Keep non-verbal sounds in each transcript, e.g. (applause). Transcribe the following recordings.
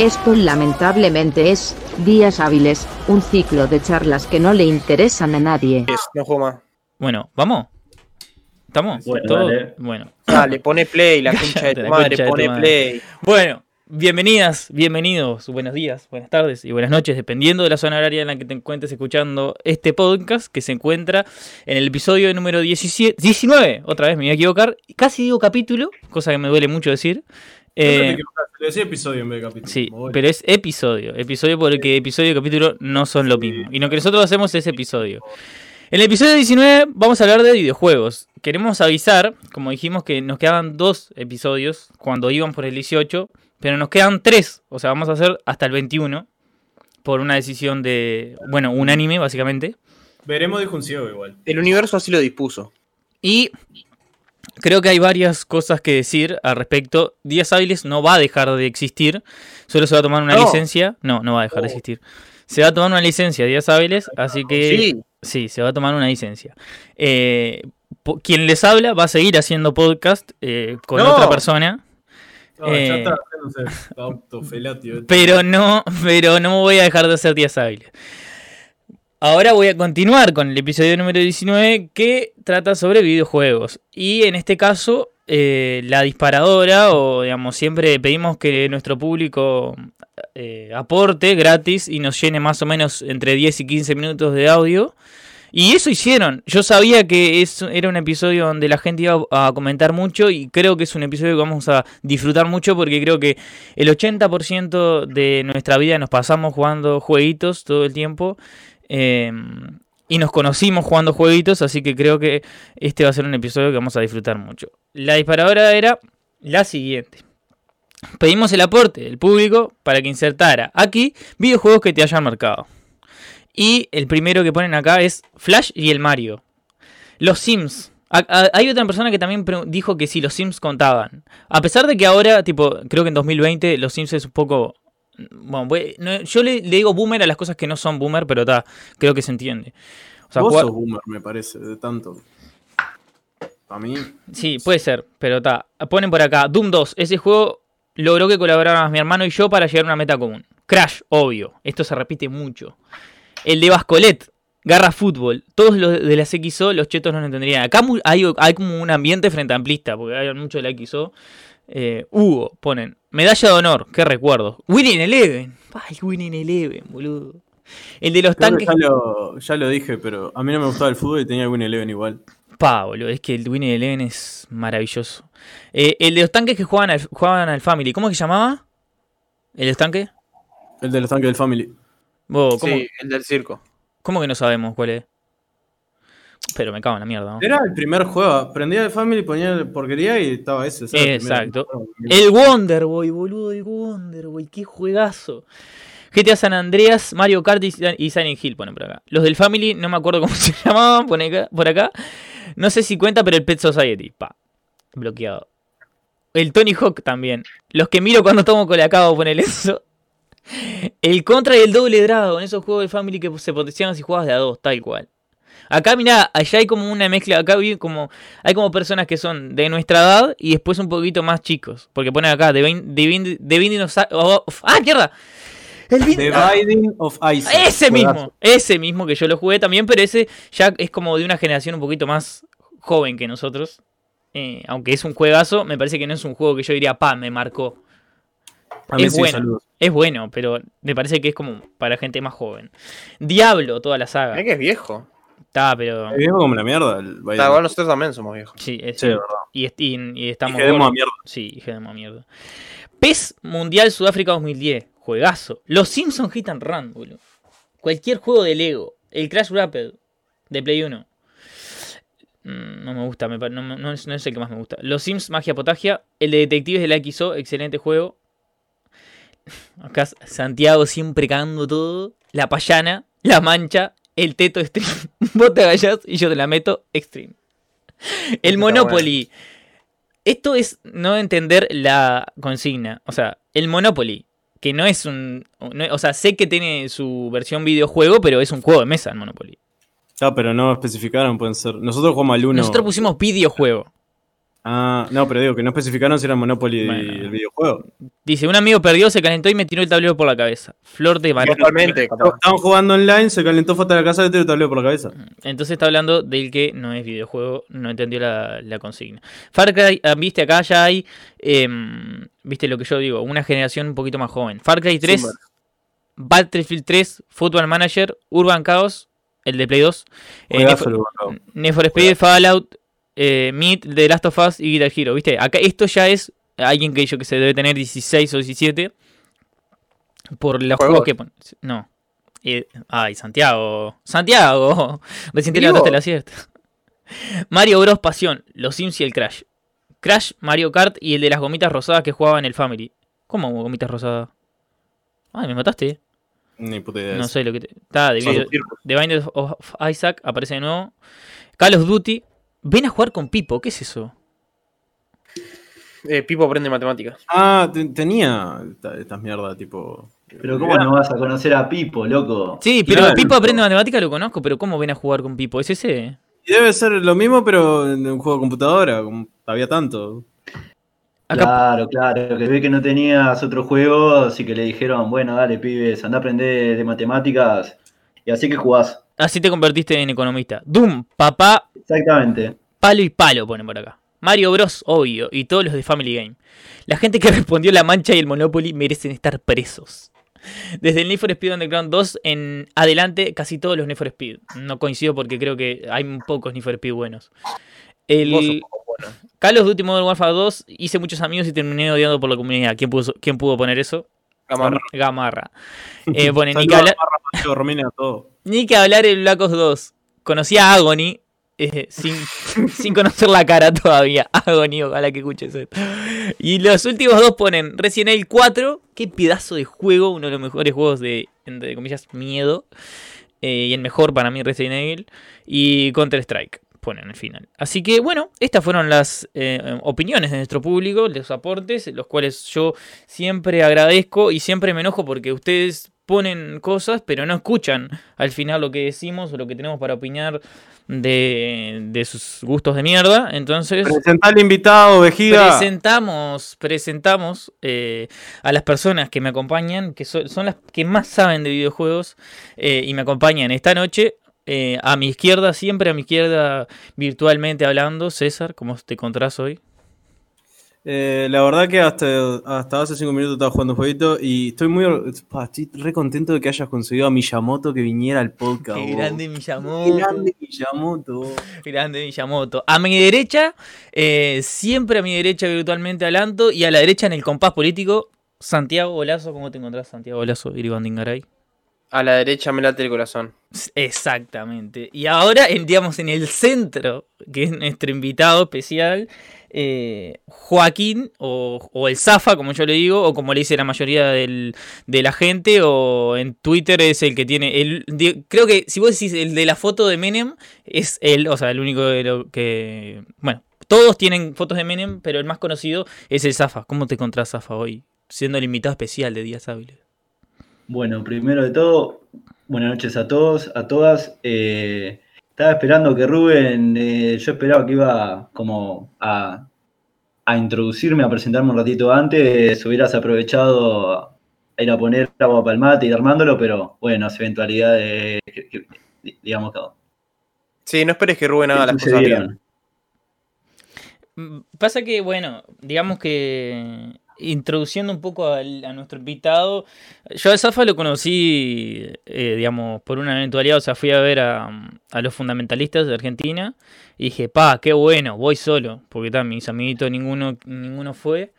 Esto lamentablemente es, Días Hábiles, un ciclo de charlas que no le interesan a nadie. Es, no juego más. Bueno, ¿vamos? ¿Estamos? Bueno, ¿Todo? dale. Bueno. Dale, pone play, la (laughs) concha de tu madre, concha de tu pone madre. play. Bueno, bienvenidas, bienvenidos, buenos días, buenas tardes y buenas noches, dependiendo de la zona horaria en la que te encuentres escuchando este podcast que se encuentra en el episodio número 17, 19, otra vez me voy a equivocar, casi digo capítulo, cosa que me duele mucho decir. Eh, decía episodio en vez de capítulo. Sí, pero es episodio. Episodio porque episodio y capítulo no son lo mismo. Y lo que nosotros hacemos es episodio. En el episodio 19 vamos a hablar de videojuegos. Queremos avisar, como dijimos, que nos quedaban dos episodios cuando iban por el 18, pero nos quedan tres. O sea, vamos a hacer hasta el 21 por una decisión de, bueno, unánime básicamente. Veremos dijo un ciego igual. El universo así lo dispuso. Y creo que hay varias cosas que decir al respecto. Díaz Hábiles no va a dejar de existir, solo se va a tomar una No. licencia. No, no va a dejar de Oh. existir. Se va a tomar una licencia Díaz Hábiles, así que Sí, sí, se va a tomar una licencia. Eh, quien les habla va a seguir haciendo podcast eh, con No. otra persona, No, Eh. ya está (laughs) pero no, pero no voy a dejar de hacer Díaz Hábiles. Ahora voy a continuar con el episodio número 19 que trata sobre videojuegos. Y en este caso, eh, la disparadora, o digamos, siempre pedimos que nuestro público eh, aporte gratis y nos llene más o menos entre 10 y 15 minutos de audio. Y eso hicieron. Yo sabía que es, era un episodio donde la gente iba a comentar mucho y creo que es un episodio que vamos a disfrutar mucho porque creo que el 80% de nuestra vida nos pasamos jugando jueguitos todo el tiempo. Eh, y nos conocimos jugando jueguitos, así que creo que este va a ser un episodio que vamos a disfrutar mucho. La disparadora era la siguiente. Pedimos el aporte del público para que insertara aquí videojuegos que te hayan marcado. Y el primero que ponen acá es Flash y el Mario. Los Sims. Hay otra persona que también dijo que sí, los Sims contaban. A pesar de que ahora, tipo, creo que en 2020 los Sims es un poco... Bueno, no, yo le, le digo boomer a las cosas que no son boomer, pero está, creo que se entiende. O sea, Vos jugar- sos boomer, me parece, de tanto. A mí, Sí, puede ser, pero está. Ponen por acá, Doom 2. Ese juego logró que colaboraran mi hermano y yo para llegar a una meta común. Crash, obvio. Esto se repite mucho. El de Bascolet, Garra Fútbol. Todos los de las XO, los chetos no lo entenderían. Acá hay, hay como un ambiente frente amplista, porque hay mucho de la XO. Eh, Hugo, ponen. Medalla de honor, qué recuerdo. Winning Eleven. Ay, Winning Eleven, boludo. El de los creo tanques. ya lo, ya lo dije, pero a mí no me gustaba el fútbol y tenía el Win Eleven igual. Pa, boludo, es que el Winning Eleven es maravilloso. Eh, el de los tanques que jugaban al, jugaban al Family, ¿cómo que se llamaba? ¿El de los tanques? El de los tanques del Family. Vos, ¿cómo, sí, el del circo. cómo que no sabemos cuál es? Pero me cago en la mierda, ¿no? Era el primer juego. Prendía el Family, ponía la porquería y estaba ese. era el. Exacto. El Wonderboy, boludo, el Wonderboy, qué juegazo. GTA San Andreas, Mario Kart y Silent Hill ponen por acá. Los del Family, no me acuerdo cómo (laughs) se llamaban, pone acá- por acá. No sé si cuenta, pero el Pet Society, pa. Bloqueado. El Tony Hawk también. Los que miro cuando tomo colacao, ponele eso. El Contra y el Doble Dragon, esos juegos del Family que se potenciaban si jugabas de a dos, tal cual. Acá, mirá, allá hay como una mezcla. Acá vi como, hay como personas que son de nuestra edad y después un poquito más chicos. Porque ponen acá, The Bind- The Bind- The Binding of Sa- of- ¡Ah, mierda! El The Binding of Isaac. ese mismo, ese mismo que yo lo jugué también, pero ese ya es como de una generación un poquito más joven que nosotros. Eh, aunque es un juegazo, me parece que no es un juego que yo diría, pa, me marcó. A es sí, bueno. saludos. Es bueno, pero me parece que es como para gente más joven. Diablo, toda la saga. Mirá que es viejo. Está, pero. Es viejo como la mierda. El igual nosotros también somos viejos. Sí, es Sí, de verdad. y, y- y estamos. Y a mierda. Sí, a mierda. PES Mundial Sudáfrica 2010. Juegazo. Los Simpsons Hit and Run, boludo. Cualquier juego de Lego. El Crash Rapid de Play 1. Mm, No me gusta, me no, no- no es, no es el que más me gusta. Los Sims Magia Potagia. El de Detectives de la XO, excelente juego. (laughs) Acá Santiago siempre cagando todo. La Payana, La Mancha, el Teto Extreme. (laughs) Vos te agallás y yo te la meto Extreme. El Está Monopoly. Esto es no entender la consigna. O sea, el Monopoly, que no es un... no- o sea, sé que tiene su versión videojuego, pero es un juego de mesa el Monopoly. Ah, pero no especificaron, pueden ser. Nosotros jugamos al 1. Nosotros pusimos videojuego. Ah, no, pero digo que no especificaron si era Monopoly Bueno. el videojuego. Dice, un amigo perdió, se calentó y me tiró el tablero por la cabeza. Flor de María. Totalmente. Estaban jugando online, se calentó, fue hasta la casa de tiró el tablero por la cabeza. Entonces está hablando del que no es videojuego, no entendió la, la consigna. Far Cry, ah, viste, acá ya hay, em, viste lo que yo digo, una generación un poquito más joven. Far Cry 3, Zoomer. Battlefield 3, Football Manager, Urban Chaos, el de Play 2, eh. Need for Speed, Fallout, eh, Meat, The Last of Us y Guitar Hero, viste. Acá esto ya es alguien que yo que se debe tener 16 o 17 por los Juegos. juegos que pon- No. Eh, ay, Santiago. Santiago. (laughs) Recién te levantaste la siesta. (laughs) Mario Bros. Pasión, Los Sims y el Crash. Crash, Mario Kart y el de las gomitas rosadas que jugaba en el Family. ¿Cómo gomitas rosadas? Ay, me mataste. Ni puta idea. de No sé lo que te... Está. The Binders of Isaac aparece de nuevo. Call of Duty. Ven a jugar con Pipo, ¿qué es eso? Eh, Pipo aprende matemáticas. Ah, te- tenía esta- estas mierdas, tipo. Pero ¿cómo no vas a conocer a Pipo, loco? Sí, pero Claro. Pipo aprende matemática, lo conozco, pero ¿cómo ven a jugar con Pipo? ¿Es ese? Y debe ser lo mismo, pero en un juego de computadora. como había tanto. Acá, Claro, claro, que ve que no tenías otro juego, así que le dijeron, bueno, dale, pibes, anda a aprender de matemáticas. Y así que jugás. Así te convertiste en economista. Doom, papá, Exactamente. palo y palo, ponen por acá. Mario Bros, obvio, y todos los de Family Game. La gente que (laughs) respondió La Mancha y el Monopoly merecen estar presos. Desde el Need for Speed Underground 2 en adelante, casi todos los Need for Speed. No coincido porque creo que hay pocos Need for Speed buenos. El Vos sos poco bueno. Call of Duty Modern Warfare 2 hice muchos amigos y terminé odiando por la comunidad. ¿Quién pudo, quién pudo poner eso? Gamarra. Gamarra. (laughs) Eh, pone, ni, que hablar, Macho, Romina, todo. ni que hablar el Black Ops 2. Conocí a Agony eh, sin, (laughs) sin conocer la cara todavía. (laughs) Agony, ojalá que escuches esto. Y los últimos dos ponen Resident Evil 4. Qué pedazo de juego. Uno de los mejores juegos de, entre comillas, miedo. eh, y el mejor para mí, Resident Evil. Y Counter Strike. Ponen al final. Así que bueno, estas fueron las eh, opiniones de nuestro público, los aportes, los cuales yo siempre agradezco y siempre me enojo porque ustedes ponen cosas, pero no escuchan al final lo que decimos o lo que tenemos para opinar de, de sus gustos de mierda. Entonces, Presentá al invitado, vejiga. presentamos, presentamos eh, a las personas que me acompañan, que son, son las que más saben de videojuegos eh, y me acompañan esta noche. Eh, a mi izquierda, siempre a mi izquierda, virtualmente hablando, César, ¿cómo te encontrás hoy? Eh, la verdad que hasta, hasta hace cinco minutos estaba jugando un jueguito y estoy muy or- pa, estoy re contento de que hayas conseguido a Miyamoto que viniera al podcast. Qué grande Qué Miyamoto. grande Miyamoto. Grande Miyamoto. A mi derecha, eh, siempre a mi derecha virtualmente hablando y a la derecha en el compás político, Santiago Olazo. ¿Cómo te encontrás, Santiago Olazo, Iriban Dingaray? A la derecha me late el corazón. Exactamente. Y ahora, en, en el centro, que es nuestro invitado especial, eh, Joaquín, o, el Zafa, como yo le digo, o como le dice la mayoría del- de la gente, o en Twitter es el que tiene. El, creo que si vos decís el de la foto de Menem, es él, o sea, el único de lo que. Bueno, todos tienen fotos de Menem, pero el más conocido es el Zafa. ¿Cómo te encontrás, Zafa, hoy? Siendo el invitado especial de Días Hábiles. Bueno, primero de todo, buenas noches a todos, a todas. Eh, estaba esperando que Rubén, eh, yo esperaba que iba como a, a introducirme, a presentarme un ratito antes, hubieras aprovechado a ir a poner agua para el mate y armándolo, pero bueno, es eventualidad de, digamos que Sí, no esperes que Rubén haga las cosas bien. Mm, Pasa que, bueno, digamos que introduciendo un poco a nuestro invitado, yo a Zafa lo conocí, eh, digamos, por una eventualidad, o sea, fui a ver a, a los fundamentalistas de Argentina y dije, pa, qué bueno, voy solo, porque tal, mis amiguitos ninguno, ninguno fue.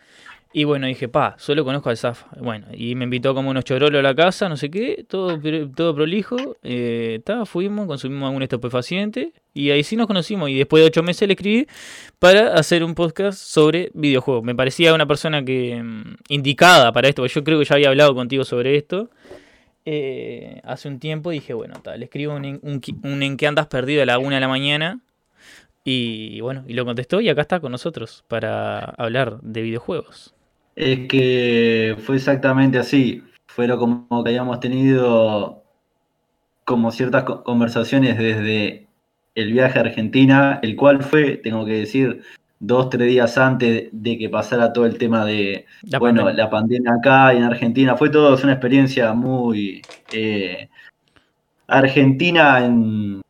Y bueno, dije, pa, solo conozco al Zafa. Bueno, y me invitó como unos chorolos a la casa, no sé qué, todo, todo prolijo. Eh, fuimos, consumimos algún estupefaciente y ahí sí nos conocimos. Y después de ocho meses le escribí para hacer un podcast sobre videojuegos. Me parecía una persona que mm, indicada para esto, porque yo creo que ya había hablado contigo sobre esto. eh, hace un tiempo dije, bueno, ta, le escribo un, en- que andas perdido a la una de la mañana. Y bueno, y lo contestó y acá está con nosotros para hablar de videojuegos. Es que fue exactamente así. Fueron como que habíamos tenido como ciertas co- conversaciones desde el viaje a Argentina, el cual fue, tengo que decir, dos, tres días antes de que pasara todo el tema de, La bueno, pandemia. la pandemia acá y en Argentina. Fue todo una experiencia muy eh, argentina en,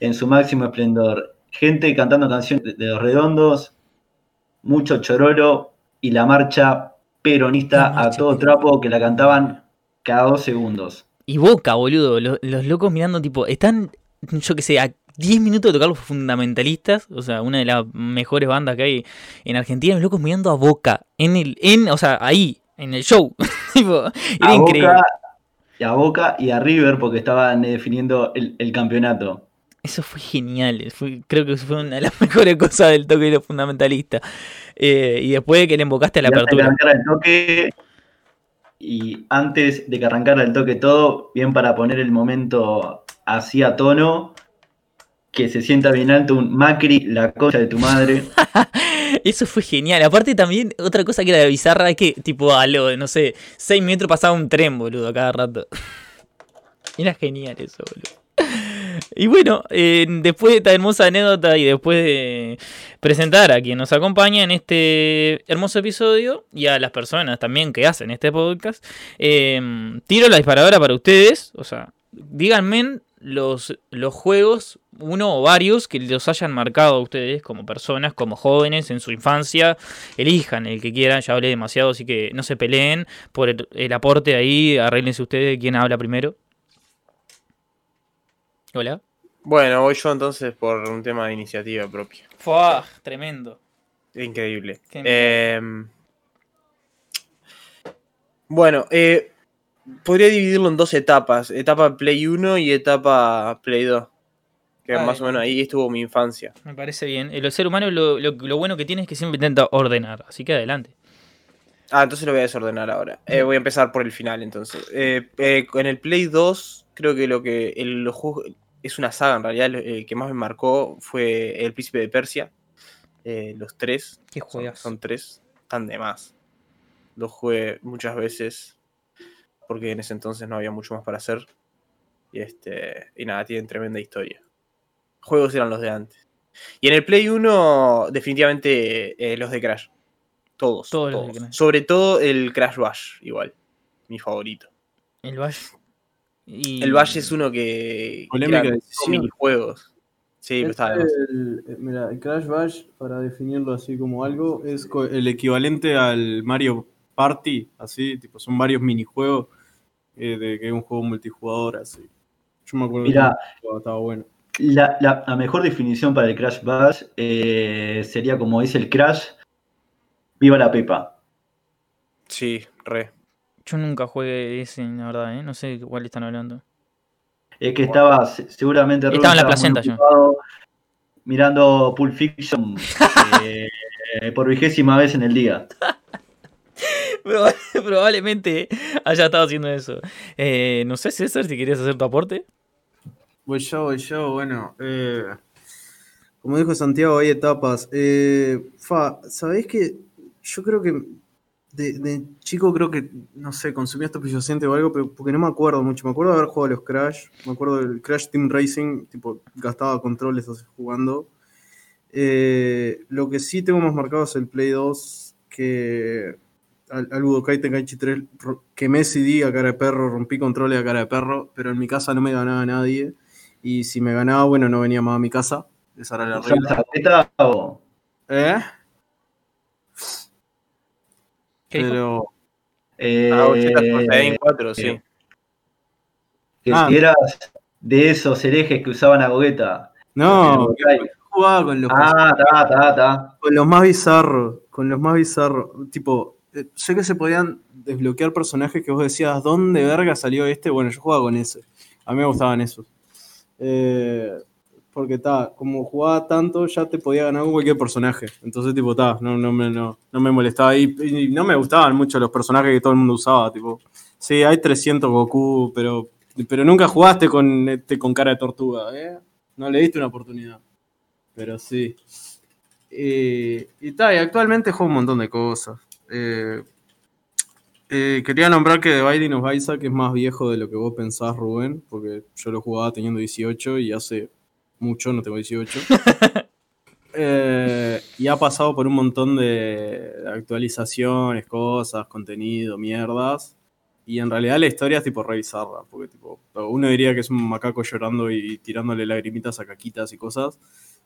en su máximo esplendor. Gente cantando canciones de, de los redondos, mucho chororo y la marcha peronista a todo trapo que la cantaban cada dos segundos. Y Boca, boludo. Los, los locos mirando, tipo, están, yo que sé, a 10 minutos de tocar los fundamentalistas. O sea, una de las mejores bandas que hay en Argentina. Los locos mirando a Boca. En el, en, o sea, ahí, en el show. (laughs) tipo, era a increíble. Boca, y a Boca y a River porque estaban definiendo el, el campeonato. Eso fue genial. Fue, creo que fue una de las (laughs) mejores cosas del toque de los fundamentalistas. Eh, y después de que le invocaste a la Y antes de que apertura. el toque, y antes de que arrancara el toque todo, bien para poner el momento así a tono, que se sienta bien alto un Macri, la cosa de tu madre. (laughs) Eso fue genial. Aparte también, otra cosa que era bizarra es que, tipo, a lo, no sé, 6 metros pasaba un tren, boludo, a cada rato. (laughs) Era genial eso, boludo. Y bueno, eh, después de esta hermosa anécdota y después de presentar a quien nos acompaña en este hermoso episodio y a las personas también que hacen este podcast, eh, tiro la disparadora para ustedes. O sea, díganme los, los juegos, uno o varios, que los hayan marcado a ustedes como personas, como jóvenes en su infancia. Elijan el que quieran, ya hablé demasiado, así que no se peleen por el, el aporte ahí. Arréglense ustedes quién habla primero. Hola. Bueno, voy yo entonces por un tema de iniciativa propia. Fua, tremendo. Increíble. Eh, bueno, eh, podría dividirlo en dos etapas. Etapa Play 1 y etapa Play 2. Que más o menos ahí estuvo mi infancia. Me parece bien. El ser humano lo, lo- lo bueno que tiene es que siempre intenta ordenar. Así que adelante. Ah, entonces lo voy a desordenar ahora. Eh, voy a empezar por el final entonces. Eh, eh, en el Play 2, creo que lo que el juegos- es una saga en realidad. lo- El que más me marcó fue El Príncipe de Persia. Eh, los tres. Qué Son, juegas. son tres. Están de más. Los jugué muchas veces. Porque en ese entonces no había mucho más para hacer. Y este. Y nada, tienen tremenda historia. Juegos eran los de antes. Y en el Play 1, definitivamente eh, los de Crash. Todos. Todos los de todos. Crash. Sobre todo el Crash Bash, igual. Mi favorito. El Valle. Y... El Bash es uno que. Polémica decisión. minijuegos. Sí, de más. el, mira, el Crash Bash, para definirlo así como algo, es el equivalente al Mario Party, así, tipo, son varios minijuegos eh, de que es un juego multijugador, así. Yo me acuerdo Mirá. que estaba- estaba bueno. La, la- la mejor definición para el Crash Bash eh, sería como dice el Crash, viva la Pepa. Sí, re. Yo nunca jugué ese, la verdad, ¿eh? No sé de cuál están hablando. Es que estaba se- seguramente Rubén Estaba en la placenta yo. mirando Pulp Fiction (laughs) eh, por vigésima vez en el día. (laughs) Proba- Probablemente haya estado haciendo eso. Eh, no sé, César, si querías hacer tu aporte. Voy yo, voy yo, bueno. eh, como dijo Santiago, hay etapas. Eh, fa, ¿sabéis que yo creo que de, de chico creo que, no sé, consumía estupefaciente o algo, pero porque no me acuerdo mucho. Me acuerdo de haber jugado a los Crash, me acuerdo del Crash Team Racing, tipo, gastaba controles así jugando. Eh, lo que sí tengo más marcado es el Play 2, que al, al Budokai Tenkaichi 3 ro- quemé CD a cara de perro, rompí controles a cara de perro, pero en mi casa no me ganaba nadie. Y si me ganaba, bueno, no venía más a mi casa. Esa era la ¿Usás regla. o- ¿Eh? Pero. eh, Ah, 844, sí. que Ah. si eras de esos herejes que usaban a gogueta. No, jugaba con los, Ah, está, está, está. con los más bizarros. Con los más bizarros. Tipo, eh, sé que se podían desbloquear personajes que vos decías, ¿dónde verga salió este? Bueno, yo jugaba con ese. A mí me gustaban esos. Eh, porque está, como jugaba tanto, ya te podía ganar cualquier personaje. Entonces, tipo, está, no, no, me, no, no me molestaba. Y, no me gustaban mucho los personajes que todo el mundo usaba. Tipo, sí, hay 300 Goku, pero, pero nunca jugaste con, este, con cara de tortuga, ¿eh? No le diste una oportunidad. Pero sí. Y tal, y actualmente juego un montón de cosas. Eh, eh, quería nombrar que The Binding of Isaac es más viejo de lo que vos pensás, Rubén, porque yo lo jugaba teniendo 18 y hace mucho no tengo 18. (laughs) Eh, y ha pasado por un montón de actualizaciones, cosas, contenido, mierdas. Y en realidad la historia es tipo re bizarra, porque tipo, uno diría que es un macaco llorando y tirándole lagrimitas a caquitas y cosas,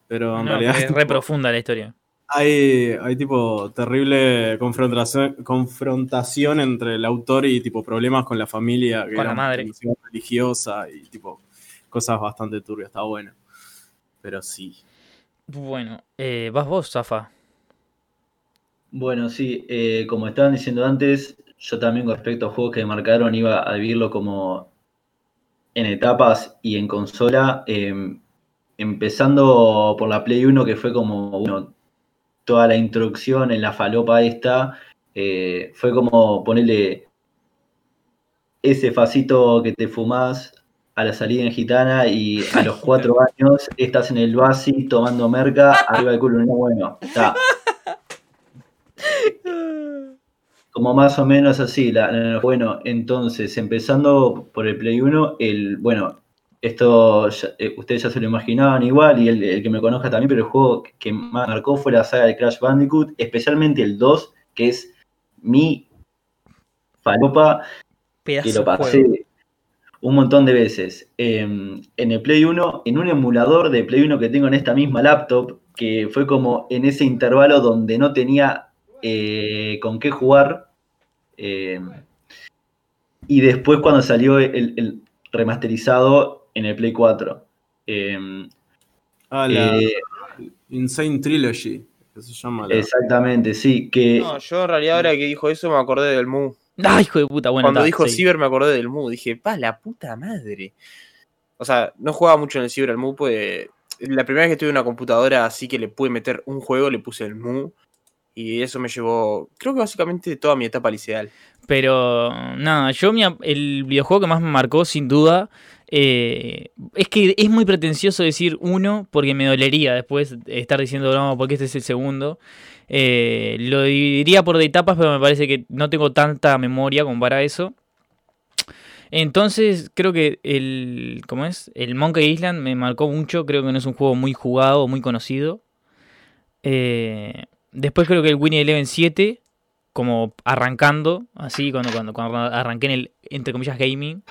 pero en No, realidad es es re profunda la historia. hay, hay tipo terrible confrontación, confrontación entre el autor y tipo problemas con la familia, que Con la madre. religiosa y tipo cosas bastante turbias, está bueno. Pero sí. Bueno, eh, vas vos, Zafa. Bueno, sí, eh, como estaban diciendo antes, yo también con respecto a juegos que me marcaron iba a dividirlo como en etapas y en consola, eh, empezando por la Play 1 que fue como bueno, toda la introducción en la falopa esta, eh, fue como ponerle ese facito que te fumás a la salida en gitana y a los (laughs) cuatro años estás en el Basi tomando merca arriba del culo. No, bueno, está. Como más o menos así. la- la- bueno, entonces, empezando por el Play 1, el, bueno, esto ya- eh, ustedes ya se lo imaginaban igual, y el, el que me conozca también, pero el juego que más marcó fue la saga de Crash Bandicoot, especialmente el 2, que es mi falopa Pedazo que lo pasé juego. Un montón de veces. Eh, en el Play 1, en un emulador de Play 1 que tengo en esta misma laptop, que fue como en ese intervalo donde no tenía eh, con qué jugar. eh, y después cuando salió el, el remasterizado en el Play 4. Eh, Ah, la eh, Insane Trilogy, que se llama. la- exactamente, sí, que No, yo en realidad ahora que dijo eso me acordé del Mu. Ay, hijo de puta, bueno. Cuando ta, dijo sí. Ciber me acordé del Mu. Dije, pa, la puta madre. O sea, no jugaba mucho en el Ciber al Mu, pues la primera vez que tuve una computadora así que le pude meter un juego, le puse el Mu. Y eso me llevó, creo que básicamente toda mi etapa liceal. Pero nada, yo el videojuego que más me marcó, sin duda, eh, es que es muy pretencioso decir uno, porque me dolería después estar diciendo no, porque este es el segundo. Eh, lo dividiría por etapas, pero me parece que no tengo tanta memoria como para eso. Entonces, creo que el. ¿Cómo es? El Monkey Island me marcó mucho. Creo que no es un juego muy jugado muy conocido. Eh, después creo que el Winnie Eleven 7 como arrancando, así, cuando, cuando, cuando arranqué en el, entre comillas, gaming.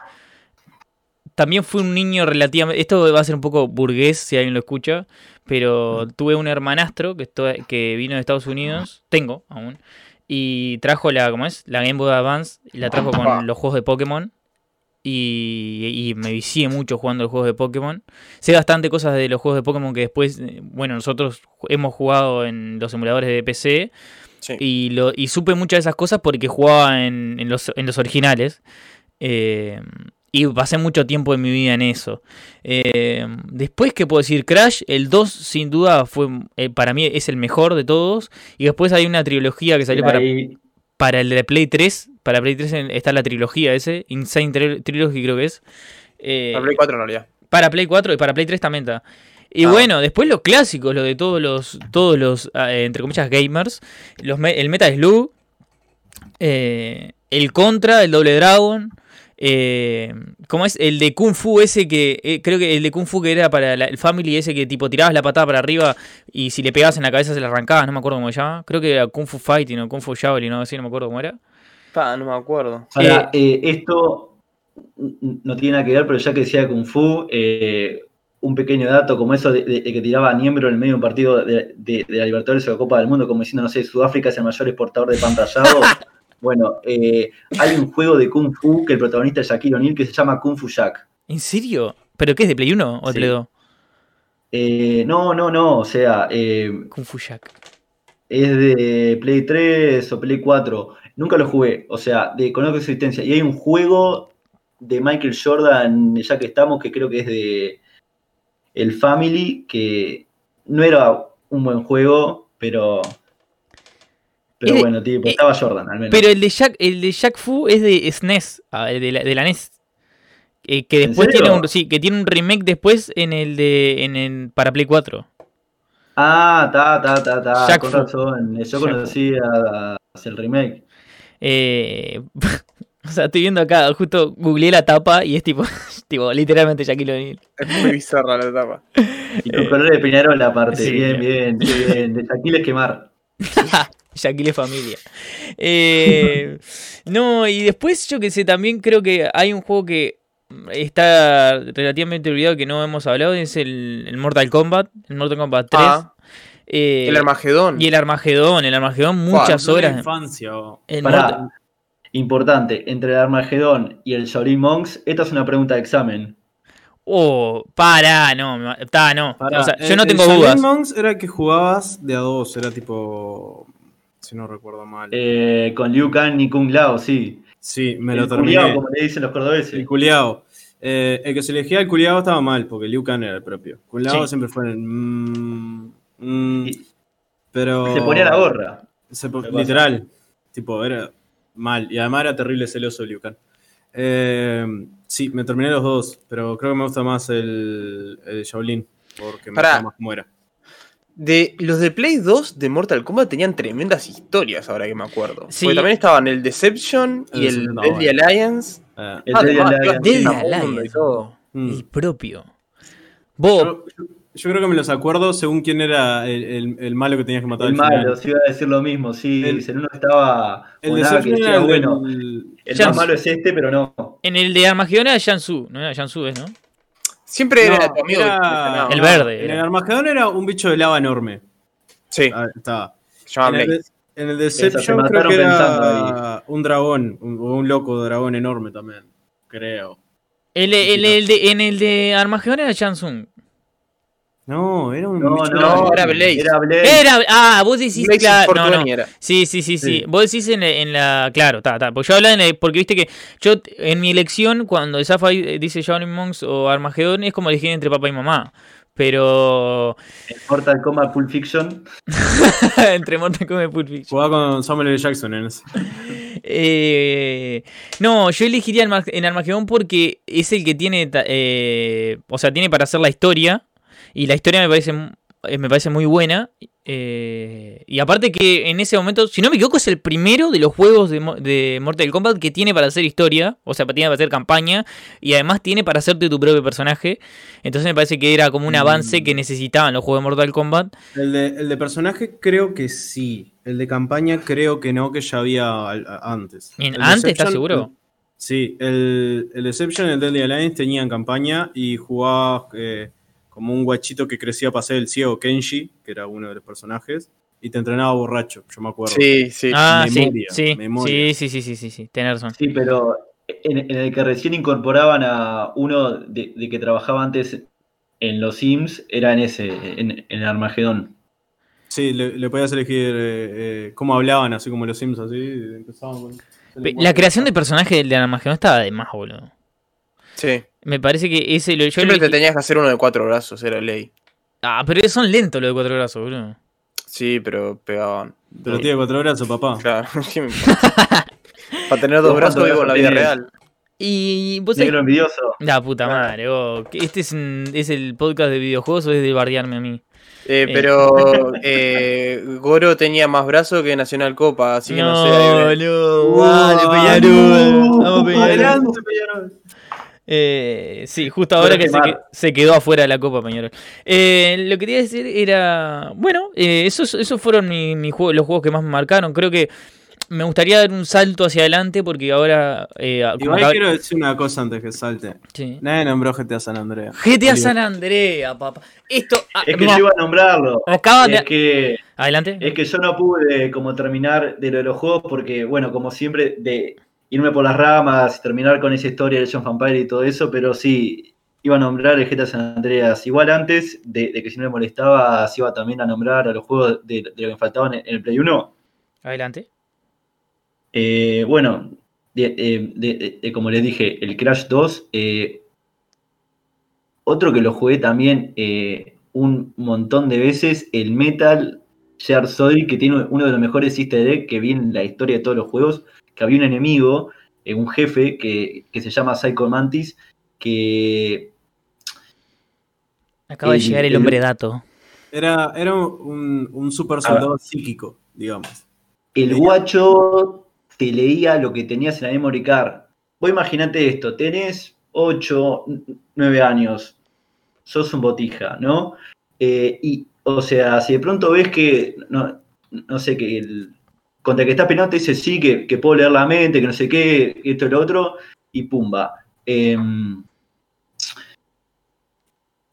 También fui un niño relativamente, esto va a ser un poco burgués si alguien lo escucha, pero tuve un hermanastro que, esto- que vino de Estados Unidos, tengo aún, y trajo la, ¿cómo es? La Game Boy Advance, la trajo con los juegos de Pokémon. Y, y me vicié mucho jugando los juegos de Pokémon. Sé bastante cosas de los juegos de Pokémon que después, eh, bueno, nosotros hemos jugado en los emuladores de PC. Sí. Y, lo, y supe muchas de esas cosas porque jugaba en, en los, en los originales. Eh, y pasé mucho tiempo de mi vida en eso. Eh, después, ¿qué puedo decir? Crash, el 2 sin duda fue eh, para mí es el mejor de todos. Y después hay una trilogía que salió para, para el de Play 3. Para Play 3 en- está la trilogía ese. Insane Tri- Trilogy creo que es. Eh, Para Play 4 en realidad. para Play 4 y para Play 3 también está. Y Ah. bueno, después los clásicos, lo de todos los, todos los, eh, entre comillas, gamers. Los, el Metal Slug, eh, el Contra, el Doble Dragon. Eh, ¿Cómo es? El de Kung Fu ese que, eh, creo que el de Kung Fu que era para la- el Family ese que tipo tirabas la patada para arriba y si le pegabas en la cabeza se la arrancabas, no me acuerdo cómo se llama. Creo que era Kung Fu Fighting o Kung Fu Shaolin, no, así no me acuerdo cómo era. Pa, no me acuerdo. Ahora, eh, esto no tiene nada que ver, pero ya que decía Kung Fu, eh, un pequeño dato como eso de, de- de que tiraba a Niembro en el medio de un partido de, de- la Libertadores o la Copa del Mundo, como diciendo, no sé, Sudáfrica es el mayor exportador de pan rallado. (laughs) bueno, eh, hay un juego de Kung Fu que el protagonista es Shaquille O'Neal que se llama Kung Fu Jack. ¿En serio? ¿Pero qué es de Play 1 o de Sí. Play 2? Eh, no, no, no, o sea, eh, Kung Fu Jack. es de Play 3 o Play 4. Nunca lo jugué, o sea, de, conozco su existencia. Y hay un juego de Michael Jordan, ya que estamos, que creo que es de el Family, que no era un buen juego, pero. Pero Es de- bueno, tipo, eh, estaba Jordan, al menos. Pero el de Jack, el de Jack Fu es de SNES, ah, de la, de la NES. Eh, que ¿En después tiene un, sí, que tiene un remake después en el de en el para Play 4. Ah, ta, ta, ta, ta. Jack con razón. Yo Jack conocí a, a- el remake. Eh, (laughs) o sea, estoy viendo acá, justo googleé la tapa y es tipo tipo, literalmente Shaquille O'Neal. Es muy bizarra la etapa. Y con colores de Peñarol aparte. sí. bien, bien, bien. De Shaquille quemar. (laughs) Shaquille familia. Eh, no, y después yo que sé, también creo que hay un juego que está relativamente olvidado que no hemos hablado, es el, el Mortal Kombat, el Mortal Kombat 3. Ah. Eh, El Armagedón. y el Armagedón, el Armagedón muchas horas. infancia. o- el Pará, Mortal- importante, entre el Armagedón y el Shaolin Monks, esta es una pregunta de examen. Oh, para, no, está, no. Pará, O sea, el- yo no el tengo Shaolin dudas. Monks era el que jugabas de a dos, era tipo. Si no recuerdo mal. Eh, con Liu Kang y Kung Lao, sí. sí, me lo el terminé. culiao, como le dicen los cordobeses. El culiao. Eh, el que se elegía el culiao estaba mal, porque Liu Kang era el propio. Kung Lao Sí. siempre fue el. mm, mm, pero. Se ponía la gorra. Literal. Tipo, era mal. Y además era terrible celoso Liu Kang. Eh, sí, me terminé los dos, pero creo que me gusta más el, el Shaolin. Porque me Pará. gusta más cómo era. De, los de Play 2 de Mortal Kombat tenían tremendas historias, ahora que me acuerdo. Sí. Porque también estaban el Deception El y el Deadly Alliance. Eh, El Ah, Deadly Alliance. Deadly y todo. mm. el propio. Yo, yo creo que me los acuerdo según quién era el, el- el malo que tenías que matar El al final. malo, sí iba a decir lo mismo, sí. El- en uno estaba El Deception que decía, era el bueno, el más malo es este, pero no. en el de Armagedón era Jansu, no era Jansu, ¿es, no? Siempre No, era tu amigo. era- que te mencionaba. El verde En el Armagedón era un bicho de lava enorme. Sí, Ah, estaba. En el, de- en el Deception creo que era un dragón, un, un loco dragón enorme también. Creo. El, el- el de, en el de Armagedón era Jansung. No, era un No, no, No, era Blaze. Era Blaze. Era, ah, vos decís, claro, no, no. 420 era. Sí, sí, sí, sí. Sí. Vos decís en, en la. Claro, está, está. Porque yo hablaba en el- Porque viste que yo, en mi elección, cuando el Safai dice Shaolin Monks o Armagedón, es como elegir entre papá y mamá. Pero. Mortal Kombat Pulp Fiction. (laughs) entre Mortal Kombat y Pulp Fiction. Jugaba con Samuel L. Jackson en ese. (laughs) Eh, no, yo elegiría en Armagedón porque es el que tiene. eh, o sea, tiene para hacer la historia. Y la historia me parece, eh, me parece muy buena. eh, y aparte que en ese momento, si no me equivoco, es el primero de los juegos de, de Mortal Kombat que tiene para hacer historia. O sea, tiene para hacer campaña. Y además tiene para hacerte tu propio personaje. Entonces me parece que era como un avance que necesitaban los juegos de Mortal Kombat. El de, el de personaje creo que sí. El de campaña creo que no, que ya había antes. ¿antes? ¿Estás seguro? Sí, el, el Deception y el Deadly Alliance tenían campaña y jugabas eh, como un guachito que crecía para ser el ciego Kenshi, que era uno de los personajes, y te entrenaba borracho, yo me acuerdo. Sí, sí. Ah, sí, memoria, sí, memoria. sí, sí, sí, sí, sí, sí, tenés razón. Sí, pero en, en el que recién incorporaban a uno de, de que trabajaba antes en los Sims, era en ese, en, en Armagedón. Sí, le, le podías elegir eh, eh, cómo hablaban, así como los Sims, así. empezaban con- La creación de personaje del de Armagedón estaba de más, boludo. sí. Me parece que ese lo yo Siempre te tenías que hacer uno de cuatro brazos, era ley. Ah, pero son lentos los de cuatro brazos, boludo. Sí, pero pegaban. Pero tiene cuatro brazos, papá. (laughs) Claro, (laughs) ¿qué me importa? Para tener dos ¿Vos brazos vivo en la vida tenés? real. Y vos Negro envidioso. La puta madre, vos. ¿que ¿Este es, un- es el podcast de videojuegos o es de bardearme a mí? Eh, Eh. pero eh, Goro tenía más brazos que Nacional Copa, así que no, sé. ahí ve. no, Vale, Peñarol. Vamos, Peñarol. Adelante, Peñarol. Eh, sí, justo ahora que se, quedó afuera de la Copa Peñarol. Eh, lo que quería decir era. Bueno, eh, esos, esos fueron mi, mi juego- los juegos que más me marcaron. Creo que me gustaría dar un salto hacia adelante porque ahora. eh, Igual quiero decir una cosa antes que salte. Sí. Nadie nombró GTA San Andreas. GTA San Andrea, papá. Esto. ah, Es que no, yo iba a nombrarlo. acaba de. Es que, Adelante. es que yo no pude como terminar de lo de los juegos porque, bueno, como siempre, de irme por las ramas, terminar con esa historia de John Vampire y todo eso, pero sí, iba a nombrar el GTA San Andreas. Igual antes de, de que si no me molestaba, se iba también a nombrar a los juegos de, de lo que me faltaban en, el Play 1. Adelante. Eh, bueno, eh, de- como les dije, el Crash 2. eh, otro que lo jugué también eh, un montón de veces, el Metal Gear Solid, que tiene uno de los mejores easter eggs que vi en la historia de todos los juegos, que había un enemigo, eh, un jefe, que, que se llama Psycho Mantis, que Acaba de llegar el el- hombre dato. Era, era un, un super soldado psíquico, digamos. el guacho te leía lo que tenías en la memory card. Vos imaginate esto, tenés 8, 9 años, sos un botija, ¿no? Eh, y, o sea, si de pronto ves que, no, no sé, que el, contra el que estás peleando te dice sí, que, que puedo leer la mente, que no sé qué, esto y lo otro, y pumba. Em,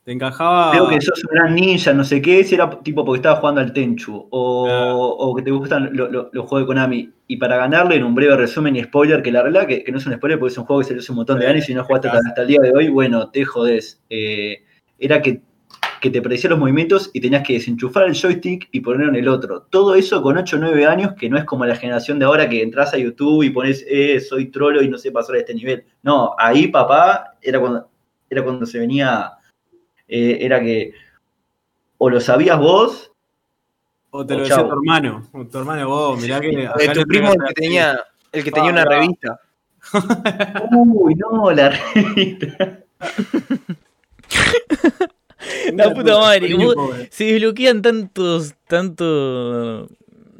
Te encajaba. Creo que sos un gran ninja, no sé qué, si era tipo porque estaba jugando al Tenchu, o, o que te gustan lo- lo- los juegos de Konami. Y para ganarle, en un breve resumen y spoiler, que la verdad que, que no es un spoiler porque es un juego que salió hace un montón de años y si no jugaste hasta, hasta el día de hoy, bueno, te jodés. Eh, era que, que te predecía los movimientos y tenías que desenchufar el joystick y ponerlo en el otro. Todo eso con 8 o 9 años, que no es como la generación de ahora que entras a YouTube y pones, eh, soy trolo y no sé pasar a este nivel. No, ahí papá era cuando, era cuando se venía, eh, era que o lo sabías vos, O te o lo decía tu hermano. O tu hermano, vos, mirá que. acá De tu primo el que tenía, el que tenía Ah, una mirá. revista. (laughs) uy, no, la revista. (laughs) La puta madre, se desbloquean tantos, tantos,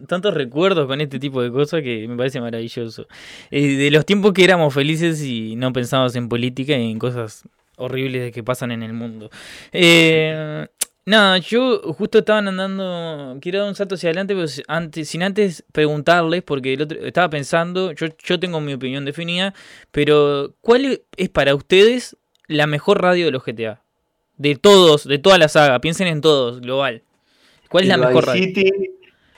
tantos recuerdos con este tipo de cosas que me parece maravilloso. Eh, de los tiempos que éramos felices y no pensábamos en política y en cosas horribles que pasan en el mundo. Eh, nada, yo justo estaban andando, quiero dar un salto hacia adelante, pero antes, sin antes preguntarles, porque el otro, estaba pensando, yo, yo tengo mi opinión definida, pero ¿cuál es para ustedes la mejor radio de los GTA? De todos, de toda la saga, piensen en todos, global. ¿Cuál es la mejor Vice? City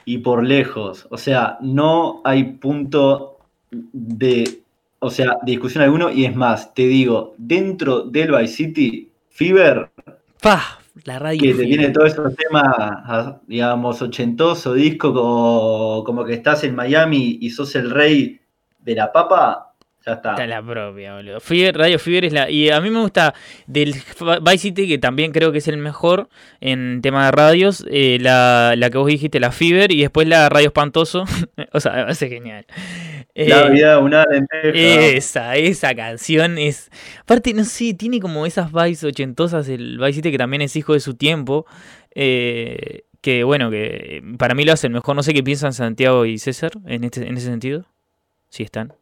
y por lejos. O sea, no hay punto de, o sea, de discusión alguno. Y es más, te digo, dentro del Vice City, Fever, ¡Pah! La radio. que te tiene todo esos temas, ah, digamos, ochentoso, disco, como, como que estás en Miami y sos el rey de la papa, ya está. Está la propia, boludo. Fever, Radio Fever es la. Y a mí me gusta del Vice City, que también creo que es el mejor en tema de radios. eh, la, la que vos dijiste, la Fever, y después la Radio Espantoso. (laughs) o sea, me parece genial. La Eh, vida, una lenteja. esa, esa canción es. Aparte, no sé, tiene como esas vibes ochentosas el Vice City que también es hijo de su tiempo. eh, que bueno, que para mí lo hacen mejor. No sé qué piensan Santiago y César en, este, en ese sentido. Si están.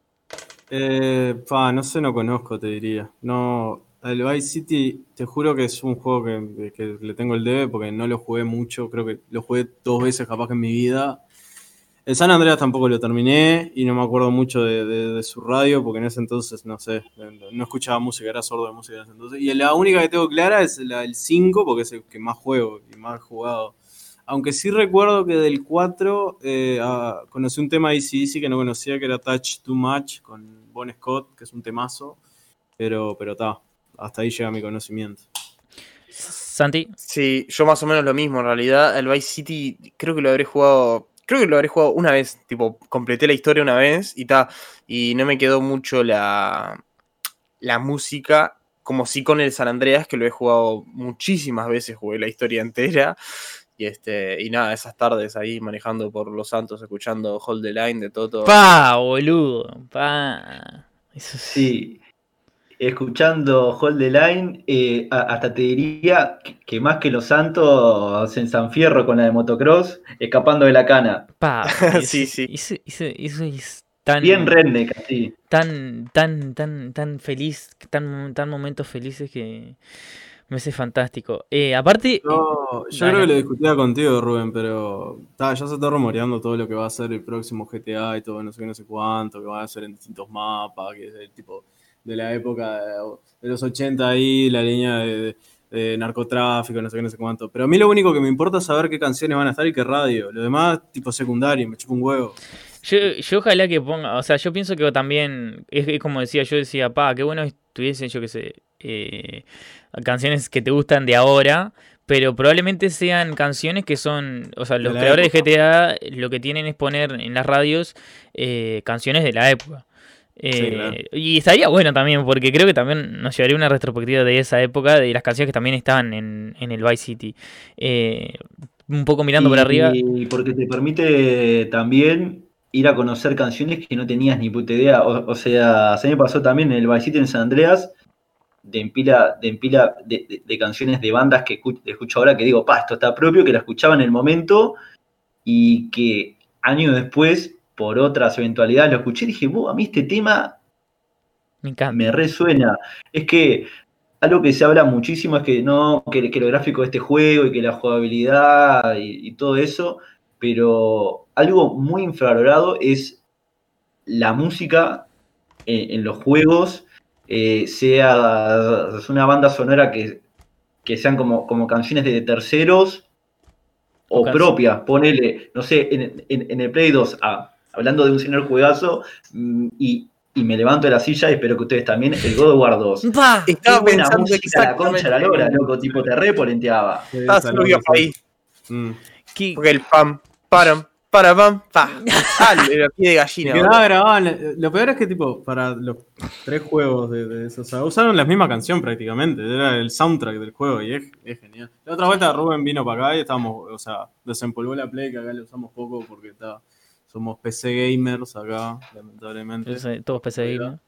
Eh, pa, no sé, no conozco, te diría. No, el Vice City, te juro que es un juego que, le tengo el debe porque no lo jugué mucho. Creo que lo jugué dos veces capaz que en mi vida. El San Andreas tampoco lo terminé y no me acuerdo mucho de, su radio porque en ese entonces, no sé, no escuchaba música, era sordo de música en ese entonces. Y la única que tengo clara es la del 5 porque es el que más juego y más jugado. Aunque sí recuerdo que del 4 eh, ah, conocí un tema de AC/DC que no conocía, que era Touch Too Much con Bon Scott, que es un temazo. Pero pero está, hasta ahí llega mi conocimiento. Santi. Sí, yo más o menos lo mismo. En realidad, el Vice City creo que lo habré jugado. Creo que lo habré jugado una vez. Tipo, completé la historia una vez y ta. Y no me quedó mucho la, la música. Como si con el San Andreas, que lo he jugado muchísimas veces, jugué la historia entera. Y este, y nada, esas tardes ahí manejando por Los Santos, escuchando Hold the Line de Toto. Pa, boludo. Pa. Eso sí. Sí. Escuchando Hold the Line, eh, hasta te diría que, más que los santos en San Fierro con la de motocross, escapando de la cana. Pa. (laughs) Sí, eso- sí. Eso, eso- eso es tan. Bien redneck, así. tan, tan, tan, tan feliz, tan, tan momentos felices que me hace fantástico. Eh, aparte, No, yo Dale. creo que lo discutía contigo, Rubén, pero ta, ya se está rumoreando todo lo que va a ser el próximo GTA y todo, no sé qué, no sé cuánto, que va a ser en distintos mapas, que es el tipo de la época de, de los 80 ahí, la línea de, de narcotráfico, no sé qué, no sé cuánto. Pero a mí lo único que me importa es saber qué canciones van a estar y qué radio. Lo demás, tipo secundario, me chupa un huevo. yo, yo ojalá que ponga, o sea, yo pienso que también, es, es como decía, yo decía, pa, qué bueno estuviesen, yo qué sé, eh, canciones que te gustan de ahora. Pero probablemente sean canciones que son, o sea, los creadores época. de GTA lo que tienen es poner en las radios eh, canciones de la época. Eh, claro. Y estaría bueno también, porque creo que también nos llevaría una retrospectiva de esa época, de las canciones que también estaban en, en el Vice City. Un poco mirando por Y- arriba. Y porque te permite también ir a conocer canciones que no tenías ni puta idea. O, o sea, se me pasó también en el Vice City en San Andreas, de empila, de, empila de, de- de canciones de bandas que escu- escucho ahora que digo, pa, esto está propio, que la escuchaba en el momento y que años después, por otras eventualidades, lo escuché y dije, "Bu, a mí este tema Me resuena. Es que algo que se habla muchísimo es que no, que, que lo gráfico de este juego y que la jugabilidad y, y todo eso, pero algo muy infravalorado es la música en, en los juegos, eh, sea una banda sonora que, que sean como, como canciones de terceros o O propias. Ponele, no sé, en, en- en el Play 2, ah, hablando de un señor juegazo, mm, y, y me levanto de la silla y espero que ustedes también, el God of War 2. ¡Pa! (laughs) Qué Estaba buena pensando música, la concha la lora, loco, tipo te repolenteaba. Estaba ahí. Mm. ¿Qué- Porque el pam, param, para pam, pa. (laughs) El pie de gallina. quedaba grabado. Lo peor es que, tipo, para los tres juegos de, de saga, usaron la misma canción prácticamente. Era el soundtrack del juego y es, es genial. La otra vuelta Rubén vino para acá y estábamos, o sea, desempolvó la Play, que acá le usamos poco porque está, somos PC gamers acá, lamentablemente. Todos PC Gamer.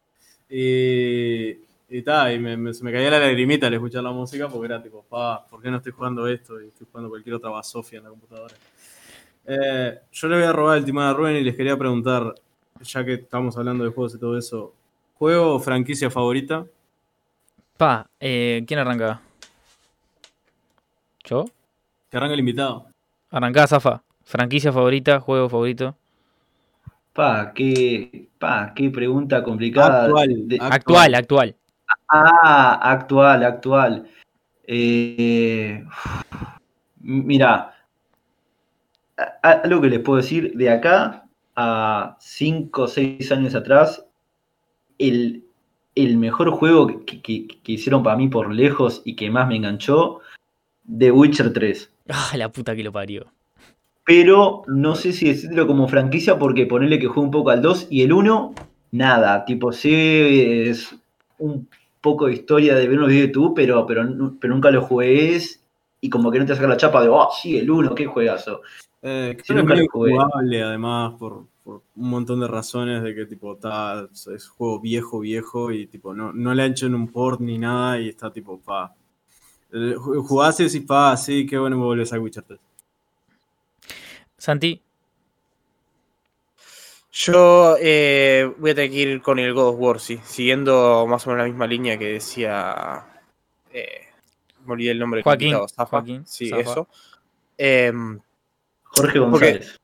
Y, y, ta, y me, me- se me caía la lagrimita al escuchar la música porque era tipo, pa, ¿por qué no estoy jugando esto? Y estoy jugando cualquier otra basofia en la computadora. Eh, yo le voy a robar el timón a Rubén y les quería preguntar, ya que estamos hablando de juegos y todo eso, ¿juego o franquicia favorita? Pa, eh, ¿quién arranca? ¿Yo? Que arranca el invitado. Arrancá, Zafa. Franquicia favorita, juego favorito. Pa, qué, pa, qué pregunta complicada. Actual, De- actual. Actual, actual. ah, actual, actual. Eh, mira, algo que les puedo decir, de acá a 5 o 6 años atrás, el, el mejor juego que, que- que hicieron para mí por lejos y que más me enganchó, The Witcher 3. Ah, la puta que lo parió. pero no sé si decirlo como franquicia porque ponerle que juegue un poco al 2 y el 1, nada, tipo, sí, es un poco de historia de ver unos videos de YouTube, pero, pero, pero nunca lo jugué y como que no te saca la chapa de, oh, sí, el 1, qué juegazo. Eh, Sí, creo que nunca es jugable, además, por, por un montón de razones de que, tipo, está, es juego viejo, viejo, y, tipo, no, no le han hecho en un port ni nada, y está, tipo, pa. Eh, ju- Jugás y decís, pa, sí, qué bueno me volvés a Witcher 3. Santi, Yo eh, voy a tener que ir con el God of War, sí. Siguiendo más o menos la misma línea que decía. Eh, me olvidé el nombre Joaquín, Zafa. Joaquín, Sí, Zafa. eso. Em, Jorge González.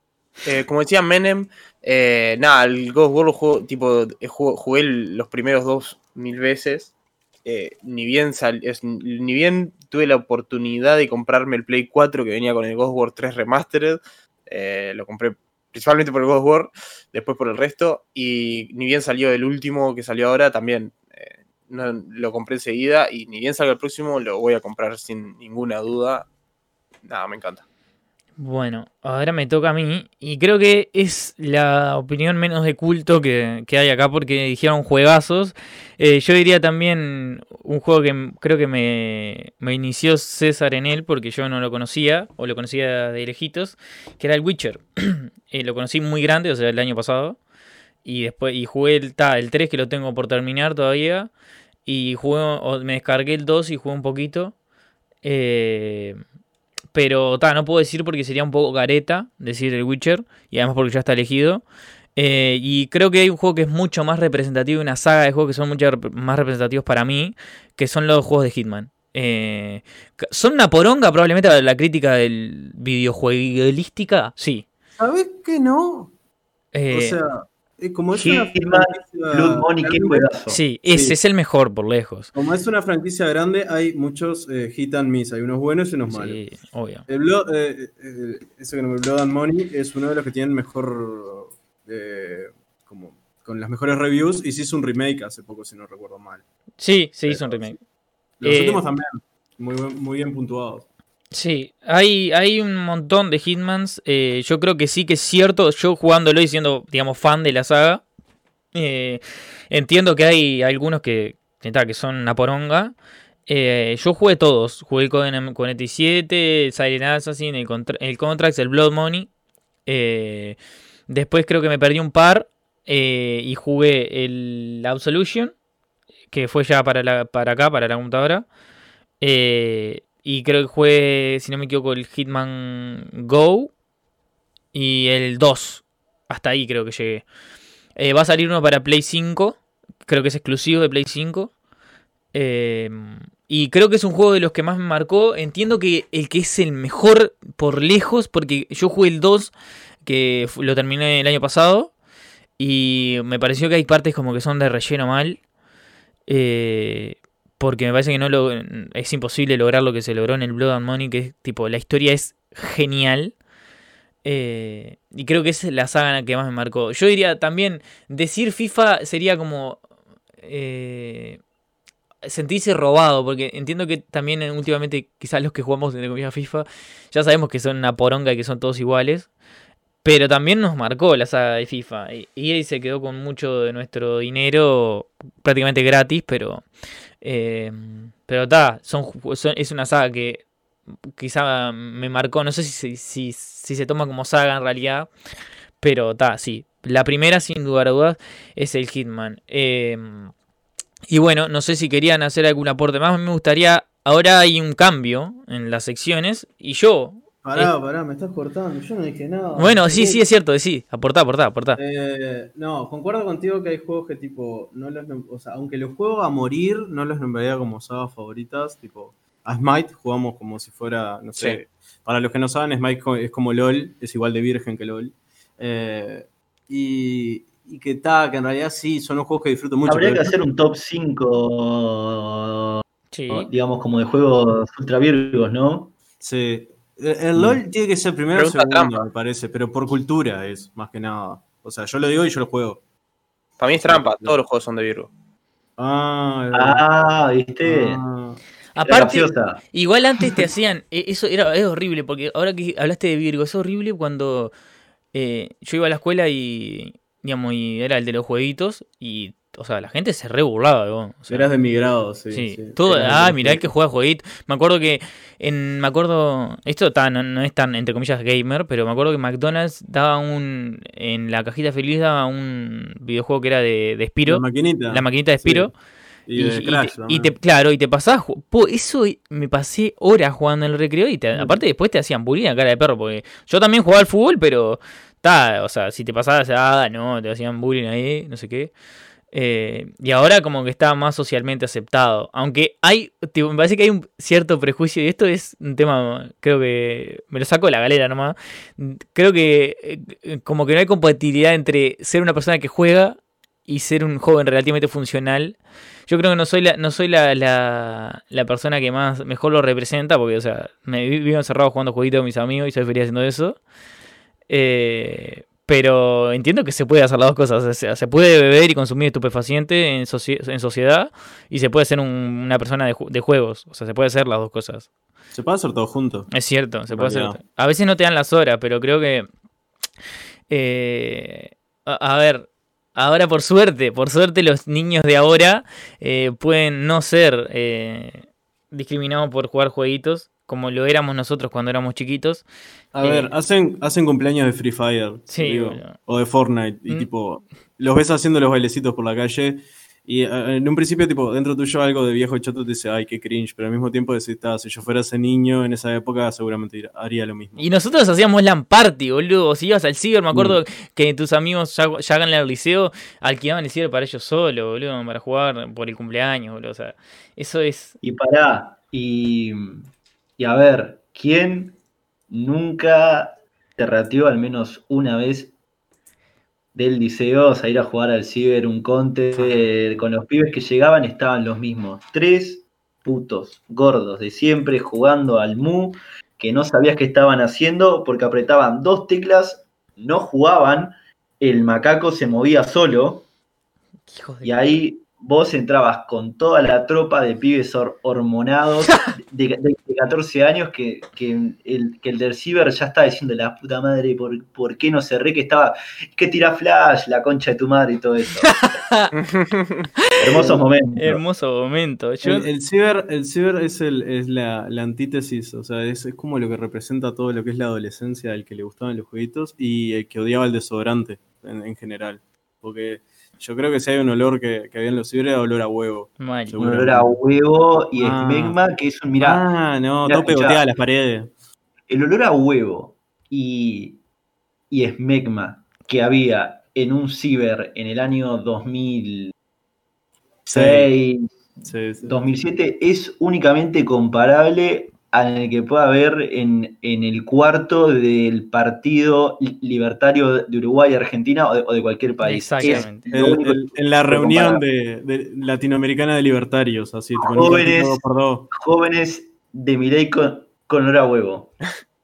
Eh, como decía Menem, eh, nada, el War lo juego, tipo, eh, jugué los primeros dos mil veces. Eh, ni, bien sal- es- ni bien tuve la oportunidad de comprarme el Play 4 que venía con el God of War 3 Remastered. lo compré principalmente por el God of War, después por el resto. Y ni bien salió el último que salió ahora, también no- lo compré enseguida. Y ni bien salga el próximo, lo voy a comprar sin ninguna duda. Nada, me encanta. Bueno, ahora me toca a mí y creo que es la opinión menos de culto que, que hay acá porque dijeron juegazos. Eh, yo diría también un juego que creo que me, me inició César en él porque yo no lo conocía o lo conocía de lejitos, que era el Witcher. (clears throat) Eh, lo conocí muy grande, o sea, el año pasado. Y después y jugué el, ta, el 3 que lo tengo por terminar todavía. Y jugué, o me descargué el 2 y jugué un poquito. Eh, pero ta, no puedo decir porque sería un poco careta decir el Witcher. Y además porque ya está elegido. Eh, y creo que hay un juego que es mucho más representativo, una saga de juegos que son mucho más representativos para mí, que son los juegos de Hitman. Eh, ¿Son una poronga probablemente la crítica del videojueguística? Sí. ¿Sabés que no? Eh, o sea, eh, como es una Hitman, Blood Money, qué grande- juegazo. sí, ese sí. es el mejor por lejos. Como es una franquicia grande, hay muchos eh, hit and miss. Hay unos buenos y unos malos. Sí, obvio. El Blood, eh, eh, ese que no Blood and Money es uno de los que tienen mejor. eh, como con las mejores reviews. Y se hizo un remake hace poco, si no recuerdo mal. Sí, se hizo un Pero, remake. Los Eh, últimos también. Muy, muy bien puntuados. Sí, hay, hay un montón de Hitmans. eh, yo creo que sí que es cierto. Yo jugándolo y siendo, digamos, fan de la saga, eh, entiendo que hay algunos que, que, son una poronga. Eh, yo jugué todos. Jugué con, con ET7, Silent Assassin, el, contra- el Contracts, el Blood Money. Después creo que me perdí un par. y jugué el Absolution, que fue ya para, para acá, para la computadora. Eh, y creo que jugué, si no me equivoco, el Hitman Go. Y el 2. Hasta ahí creo que llegué. Eh, va a salir uno para Play 5. creo que es exclusivo de Play 5. Eh, y creo que es un juego de los que más me marcó. Entiendo que el que es el mejor por lejos, porque yo jugué el 2, que lo terminé el año pasado. Y me pareció que hay partes como que son de relleno mal. eh, porque me parece que no lo, es imposible lograr lo que se logró en el Blood and Money, que es tipo, la historia es genial. Eh, y creo que es la saga que más me marcó. Yo diría también, decir FIFA sería como eh, sentirse robado, porque entiendo que también últimamente quizás los que jugamos entre comillas FIFA ya sabemos que son una poronga y que son todos iguales. Pero también nos marcó la saga de FIFA. Y EA se quedó con mucho de nuestro dinero prácticamente gratis, pero... eh, pero está, es una saga que quizá me marcó. No sé si, se- toma como saga en realidad. Pero está, sí. La primera, sin lugar a dudas, es el Hitman. Eh, y bueno, no sé si querían hacer algún aporte más. Me gustaría. Ahora hay un cambio en las secciones. Y yo. Pará, pará, me estás cortando. Yo no dije nada. Bueno, sí, Eh, sí, es cierto. Sí, aportá, aportá, aportá. Eh, no, concuerdo contigo que hay juegos que tipo, no los, o sea, aunque los juego a morir, no los nombraría como sagas favoritas, tipo, a Smite jugamos como si fuera, no sé, para los que no saben, Smite es como LOL, es igual de virgen que LOL. Eh, y, y que ta, que en realidad sí, son los juegos que disfruto mucho. Habría que hacer un top 5, Sí. digamos, como de juegos ultra virgos, ¿no? Sí. El, el LOL tiene que ser primero o segundo, trampa. me parece, pero por cultura es, más que nada. O sea, yo lo digo y yo lo juego. Para mí es trampa, todos los juegos son de Virgo. Ah, Ah, ¿viste? ah. Aparte, graciosa. igual antes te hacían. e- Eso era es horrible, porque ahora que hablaste de Virgo, es horrible cuando eh, yo iba a la escuela y. Digamos, y era el de los jueguitos. Y. O sea, la gente se re burlaba de vos. o sea, Eras de mi grado, sí. Sí, sí. todo, ah, mirá el que- juega jueguito. Me acuerdo que en, me acuerdo, esto ta, no, no es tan entre comillas gamer, pero me acuerdo que McDonald's daba un, en la cajita feliz daba un videojuego que era de, de Spiro, La maquinita. la maquinita de Sí. Spiro, Y, de y, y Crash. te, también. y te- claro, y te po, eso me pasé horas jugando en el recreo y te- Mm. aparte después te hacían bullying a cara de perro, porque yo también jugaba al fútbol, pero ta, o sea, si te pasabas, ah, no, te hacían bullying ahí, no sé qué. Eh, y ahora como que está más socialmente aceptado. Aunque hay, tipo, me parece que hay un cierto prejuicio, y esto es un tema, creo que me lo saco de la galera nomás. Creo que eh, como que no hay compatibilidad entre ser una persona que juega y ser un joven relativamente funcional. Yo creo que no soy la, no soy la, la, la persona que más mejor lo representa, porque, o sea, me vi- vivo encerrado jugando jueguitos con mis amigos y soy feliz haciendo eso. Eh, pero entiendo que se puede hacer las dos cosas. O sea, se puede beber y consumir estupefaciente en, soci- en sociedad y se puede ser un- una persona de, ju- de juegos. O sea, se puede hacer las dos cosas. Se puede hacer todo junto. Es cierto, se puede hacer. A veces no te dan las horas, pero creo que. eh, a, a ver, ahora por suerte, por suerte los niños de ahora eh, pueden no ser eh, discriminados por jugar jueguitos como lo éramos nosotros cuando éramos chiquitos. A Eh, ver, hacen, hacen cumpleaños de Free Fire. Sí, digo, o de Fortnite. Y Mm. tipo, los ves haciendo los bailecitos por la calle. Y eh, en un principio, tipo, dentro tuyo algo de viejo choto te dice, ay, qué cringe. Pero al mismo tiempo decís, "Ta, si yo fuera ese niño en esa época, seguramente haría lo mismo. Y nosotros hacíamos LAN party, boludo. Si ibas al ciber, me acuerdo Mm. que tus amigos ya, ya hagan el liceo, alquilaban el ciber para ellos solo, boludo, para jugar por el cumpleaños, boludo. O sea, eso es. Y pará, y, y a ver, ¿quién nunca te rateó al menos una vez del liceo a ir a jugar al ciber, un conte, eh, con los pibes que llegaban estaban los mismos, tres putos gordos de siempre jugando al mu, que no sabías qué estaban haciendo porque apretaban dos teclas, no jugaban, el macaco se movía solo, y ahí vos entrabas con toda la tropa de pibes hor- hormonados (laughs) de, de- de 14 años que, que el, que el del ciber ya estaba diciendo la puta madre, ¿por, por qué no cerré? Que estaba, que tira flash, la concha de tu madre y todo eso. (laughs) Hermosos momentos. Hermoso momento. Yo, El, el ciber, el ciber es, el, es la, la antítesis, o sea, es, es como lo que representa todo lo que es la adolescencia al que le gustaban los jueguitos y el que odiaba el desodorante en, en general. Porque yo creo que si hay un olor que, que había en los ciber era olor a huevo. mal. Un olor a huevo y Ah. esmegma, que es un, mirá, ah, no, mirá, todo escuchá. pegotea a las paredes. el olor a huevo y, y esmegma que había en un ciber en el año 2000, 6, Sí, sí. 2007 es únicamente comparable al que pueda haber en, en el cuarto del partido libertario de Uruguay, Argentina o de, o de cualquier país. Exactamente. Es El- el- en la reunión de, de latinoamericana de libertarios, así, Jóvenes. partido. Jóvenes de Milei con, con olor a huevo. (laughs)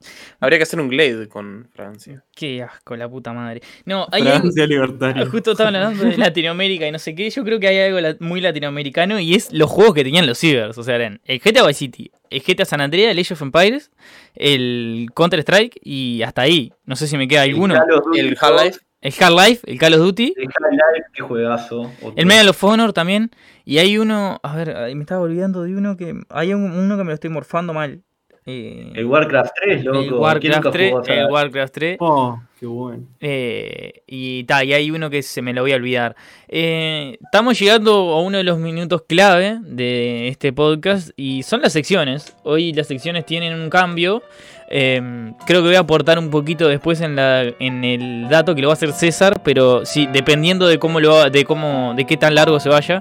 Habría que hacer un Glade con Francia. Qué asco, la puta madre. No, hay Francia libertaria. Justo estaban hablando de (laughs) Latinoamérica y no sé qué. Yo creo que hay algo muy latinoamericano y es los juegos que tenían los cibers. O sea, eran el GTA Vice City, el GTA San Andreas, el Age of Empires, el Counter Strike y hasta ahí. No sé si me queda alguno. El Half-Life. El Half-Life, el Call of Duty, El Half-Life, qué juegazo. Otro. el Medal of Honor también. Y hay uno, a ver, me estaba olvidando de uno que. Hay un- uno que me lo estoy morfando mal. Eh, El Warcraft 3, loco. el ¿Quién Warcraft nunca 3. jugó esa- El Warcraft 3. Oh, qué bueno. Eh, y ta, y hay uno que se me lo voy a olvidar. Eh, estamos llegando a uno de los minutos clave de este podcast y son las secciones. Hoy las secciones tienen un cambio. Em, creo que voy a aportar un poquito después en, la, el dato que lo va a hacer César, pero sí, dependiendo de cómo lo de cómo de qué tan largo se vaya.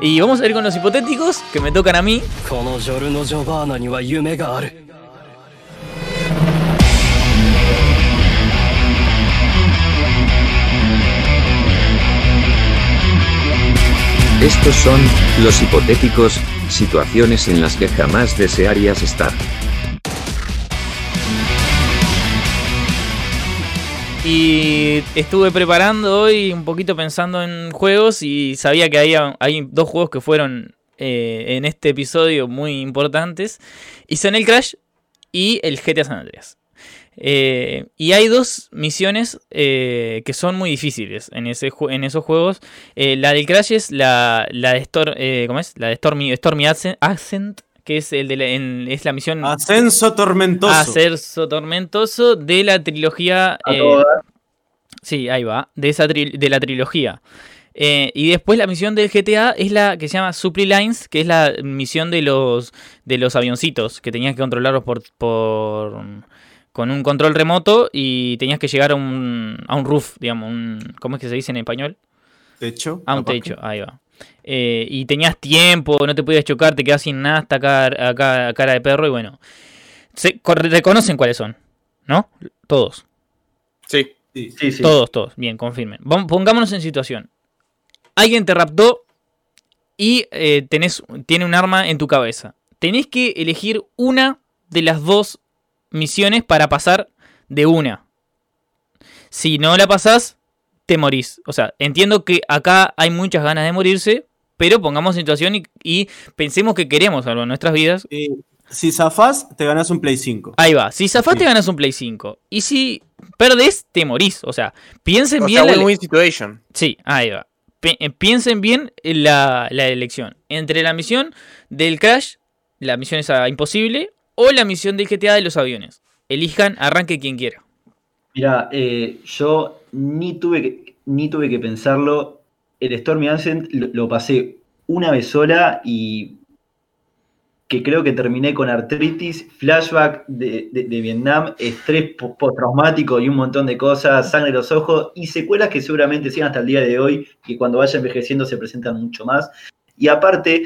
Y vamos a ir con los hipotéticos que me tocan a mí. Estos son los hipotéticos, situaciones en las que jamás desearías estar. Y estuve preparando hoy un poquito pensando en juegos y sabía que había, hay dos juegos que fueron eh, en este episodio muy importantes. Y son el Crash y el GTA San Andreas. Eh, y hay dos misiones eh, que son muy difíciles en, ese, en esos juegos. La del Crash es la, la de, Stor- eh, ¿cómo es? La de Stormy, Stormy Ascent, que es, el de la, en- es la misión Ascenso tormentoso. Ascenso Tormentoso de la trilogía. A eh, todas. Sí, ahí va. De, esa tri- de la trilogía. Eh, y después la misión del GTA es la que se llama Supply Lines, que es la misión de los de los avioncitos, que tenías que controlarlos por, por con un control remoto y tenías que llegar a un, a un roof, digamos, un, ¿cómo es que se dice en español? Techo. A un techo, ahí va. Eh, y tenías tiempo, no te podías chocar, te quedas sin nada hasta acá, acá a cara de perro y bueno. Se, reconocen cuáles son, ¿no? Todos. Sí. Sí. Sí, sí. Todos, todos. Bien, confirmen. Vamos, pongámonos en situación. Alguien te raptó y eh, tenés, tiene un arma en tu cabeza. Tenés que elegir una de las dos misiones para pasar de una. Si no la pasás, te morís. O sea, entiendo que acá hay muchas ganas de morirse, pero pongamos en situación y, y pensemos que queremos algo en nuestras vidas. Eh, si zafás, te ganás un Play 5. Ahí va. Si zafás, te ganas un Play 5. Y si perdés, te morís. O sea, piensen O bien sea, la- win-win situation. Sí, ahí va. Eh, piensen bien en la, la elección. Entre la misión del Crash, la misión esa imposible, o la misión del GTA de los aviones. Elijan, arranque quien quiera. Mira, eh, yo ni tuve que, ni tuve que pensarlo. El Stormy Ascent lo, pasé una vez sola y que creo que terminé con artritis, flashback de, de- Vietnam, estrés po- postraumático y un montón de cosas, sangre en los ojos y secuelas que seguramente sigan hasta el día de hoy y cuando vaya envejeciendo se presentan mucho más. Y aparte,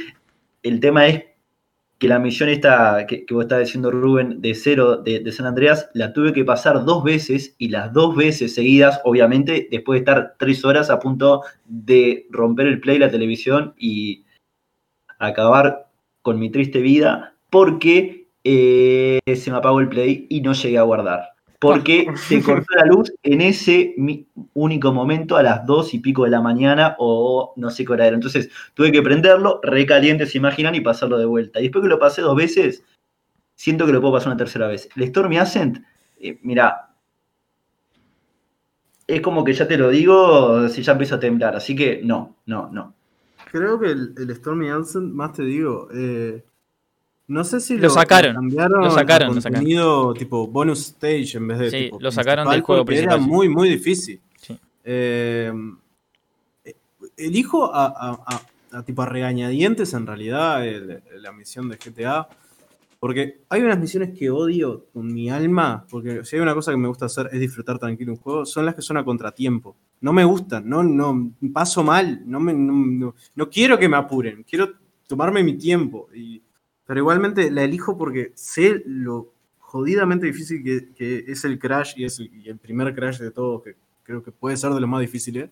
el tema es que la misión esta que, vos estabas diciendo, Rubén, de cero de, de San Andreas, la tuve que pasar dos veces y las dos veces seguidas, obviamente, después de estar tres horas a punto de romper el play, la televisión y acabar con mi triste vida, porque eh, se me apagó el play y no llegué a guardar. Porque se (laughs) cortó la luz en ese único momento a las dos y pico de la mañana o no sé qué hora era. Entonces tuve que prenderlo, recaliente, se imaginan, y pasarlo de vuelta. Y después que lo pasé dos veces, siento que lo puedo pasar una tercera vez. El Stormy Ascent, eh, mira, es como que ya te lo digo, si ya empiezo a temblar. Así que no, no, no. Creo que el, el Stormy Ascent, más te digo, eh, no sé si Lo sacaron, cambiaron lo sacaron, lo sacaron. tipo bonus stage en vez de Sí, tipo lo sacaron del juego principal, Era sí. muy, muy difícil. Sí. Eh, elijo a, a- a- a tipo a regañadientes en realidad el- la misión de GTA. Porque hay unas misiones que odio con mi alma, porque si hay una cosa que me gusta hacer es disfrutar tranquilo un juego, son las que son a contratiempo. No me gustan, no, no, paso mal, no, me, no, no- no quiero que me apuren, quiero tomarme mi tiempo. Y, pero igualmente la elijo porque sé lo jodidamente difícil que, que es el Crash y es el, y el primer Crash de todos, que creo que puede ser de los más difíciles.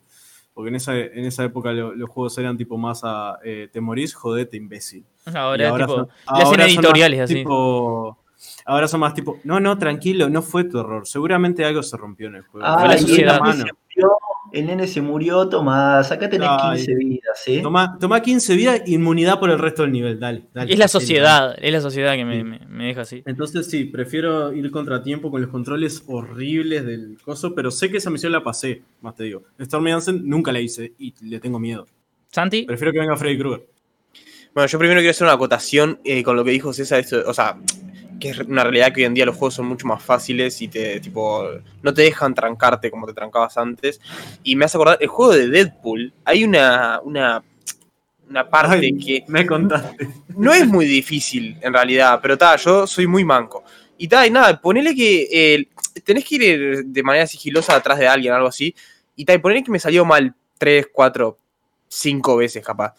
Porque en esa, en esa época lo- los juegos eran tipo más a eh, te morís, jodete, imbécil. Y Ahora, tipo, son- hacen ahora son editoriales más así. tipo- ahora son más tipo, no, no, tranquilo, no fue tu error. Seguramente algo se rompió en el juego. Ah, la sociedad. nene se murió, el nene se murió, toma, acá tenés Ay. 15 vidas, ¿eh? Toma, toma 15 vidas, inmunidad por el resto del nivel, dale. dale Es la sociedad, es la sociedad que me, Sí. me- me deja así. Entonces sí, prefiero ir contratiempo con los controles horribles del coso, pero sé que esa misión la pasé, más te digo. Stormy Hansen nunca la hice y le tengo miedo. Santi, Prefiero que venga Freddy Krueger. Bueno, yo primero quiero hacer una acotación eh, con lo que dijo César, esto, o sea, que es una realidad que hoy en día los juegos son mucho más fáciles y te, tipo, no te dejan trancarte como te trancabas antes. Y me hace acordar, el juego de Deadpool, hay una, una, una parte Ay, que Me contaste. no es muy difícil en realidad, pero ta, yo soy muy manco. Y ta, y nada, ponele que eh, tenés que ir de manera sigilosa atrás de alguien, algo así. Y ta, y ponele que me salió mal 3, 4, 5 veces capaz.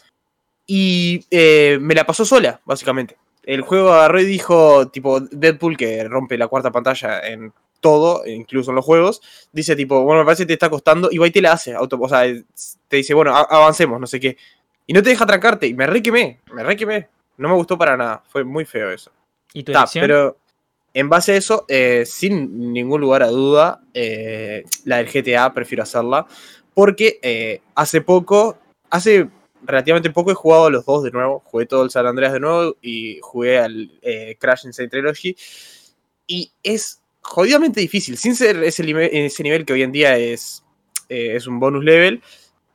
Y eh, me la pasó sola, básicamente. El juego agarró y dijo, tipo, Deadpool, que rompe la cuarta pantalla en todo, incluso en los juegos, dice tipo, bueno, me parece que te está costando, y va y te la hace, auto, o sea, te dice, bueno, avancemos, no sé qué. Y no te deja trancarte, y me re quemé, me re quemé. No me gustó para nada, fue muy feo eso. ¿y tu Ta, pero en base a eso, eh, sin ningún lugar a duda, eh, la del GTA prefiero hacerla. Porque eh, hace poco, hace relativamente poco he jugado a los dos de nuevo. Jugué todo el San Andreas de nuevo y jugué al eh, Crash Insane Trilogy. Y es jodidamente difícil, sin ser ese, nivel que hoy en día es, eh, es un bonus level.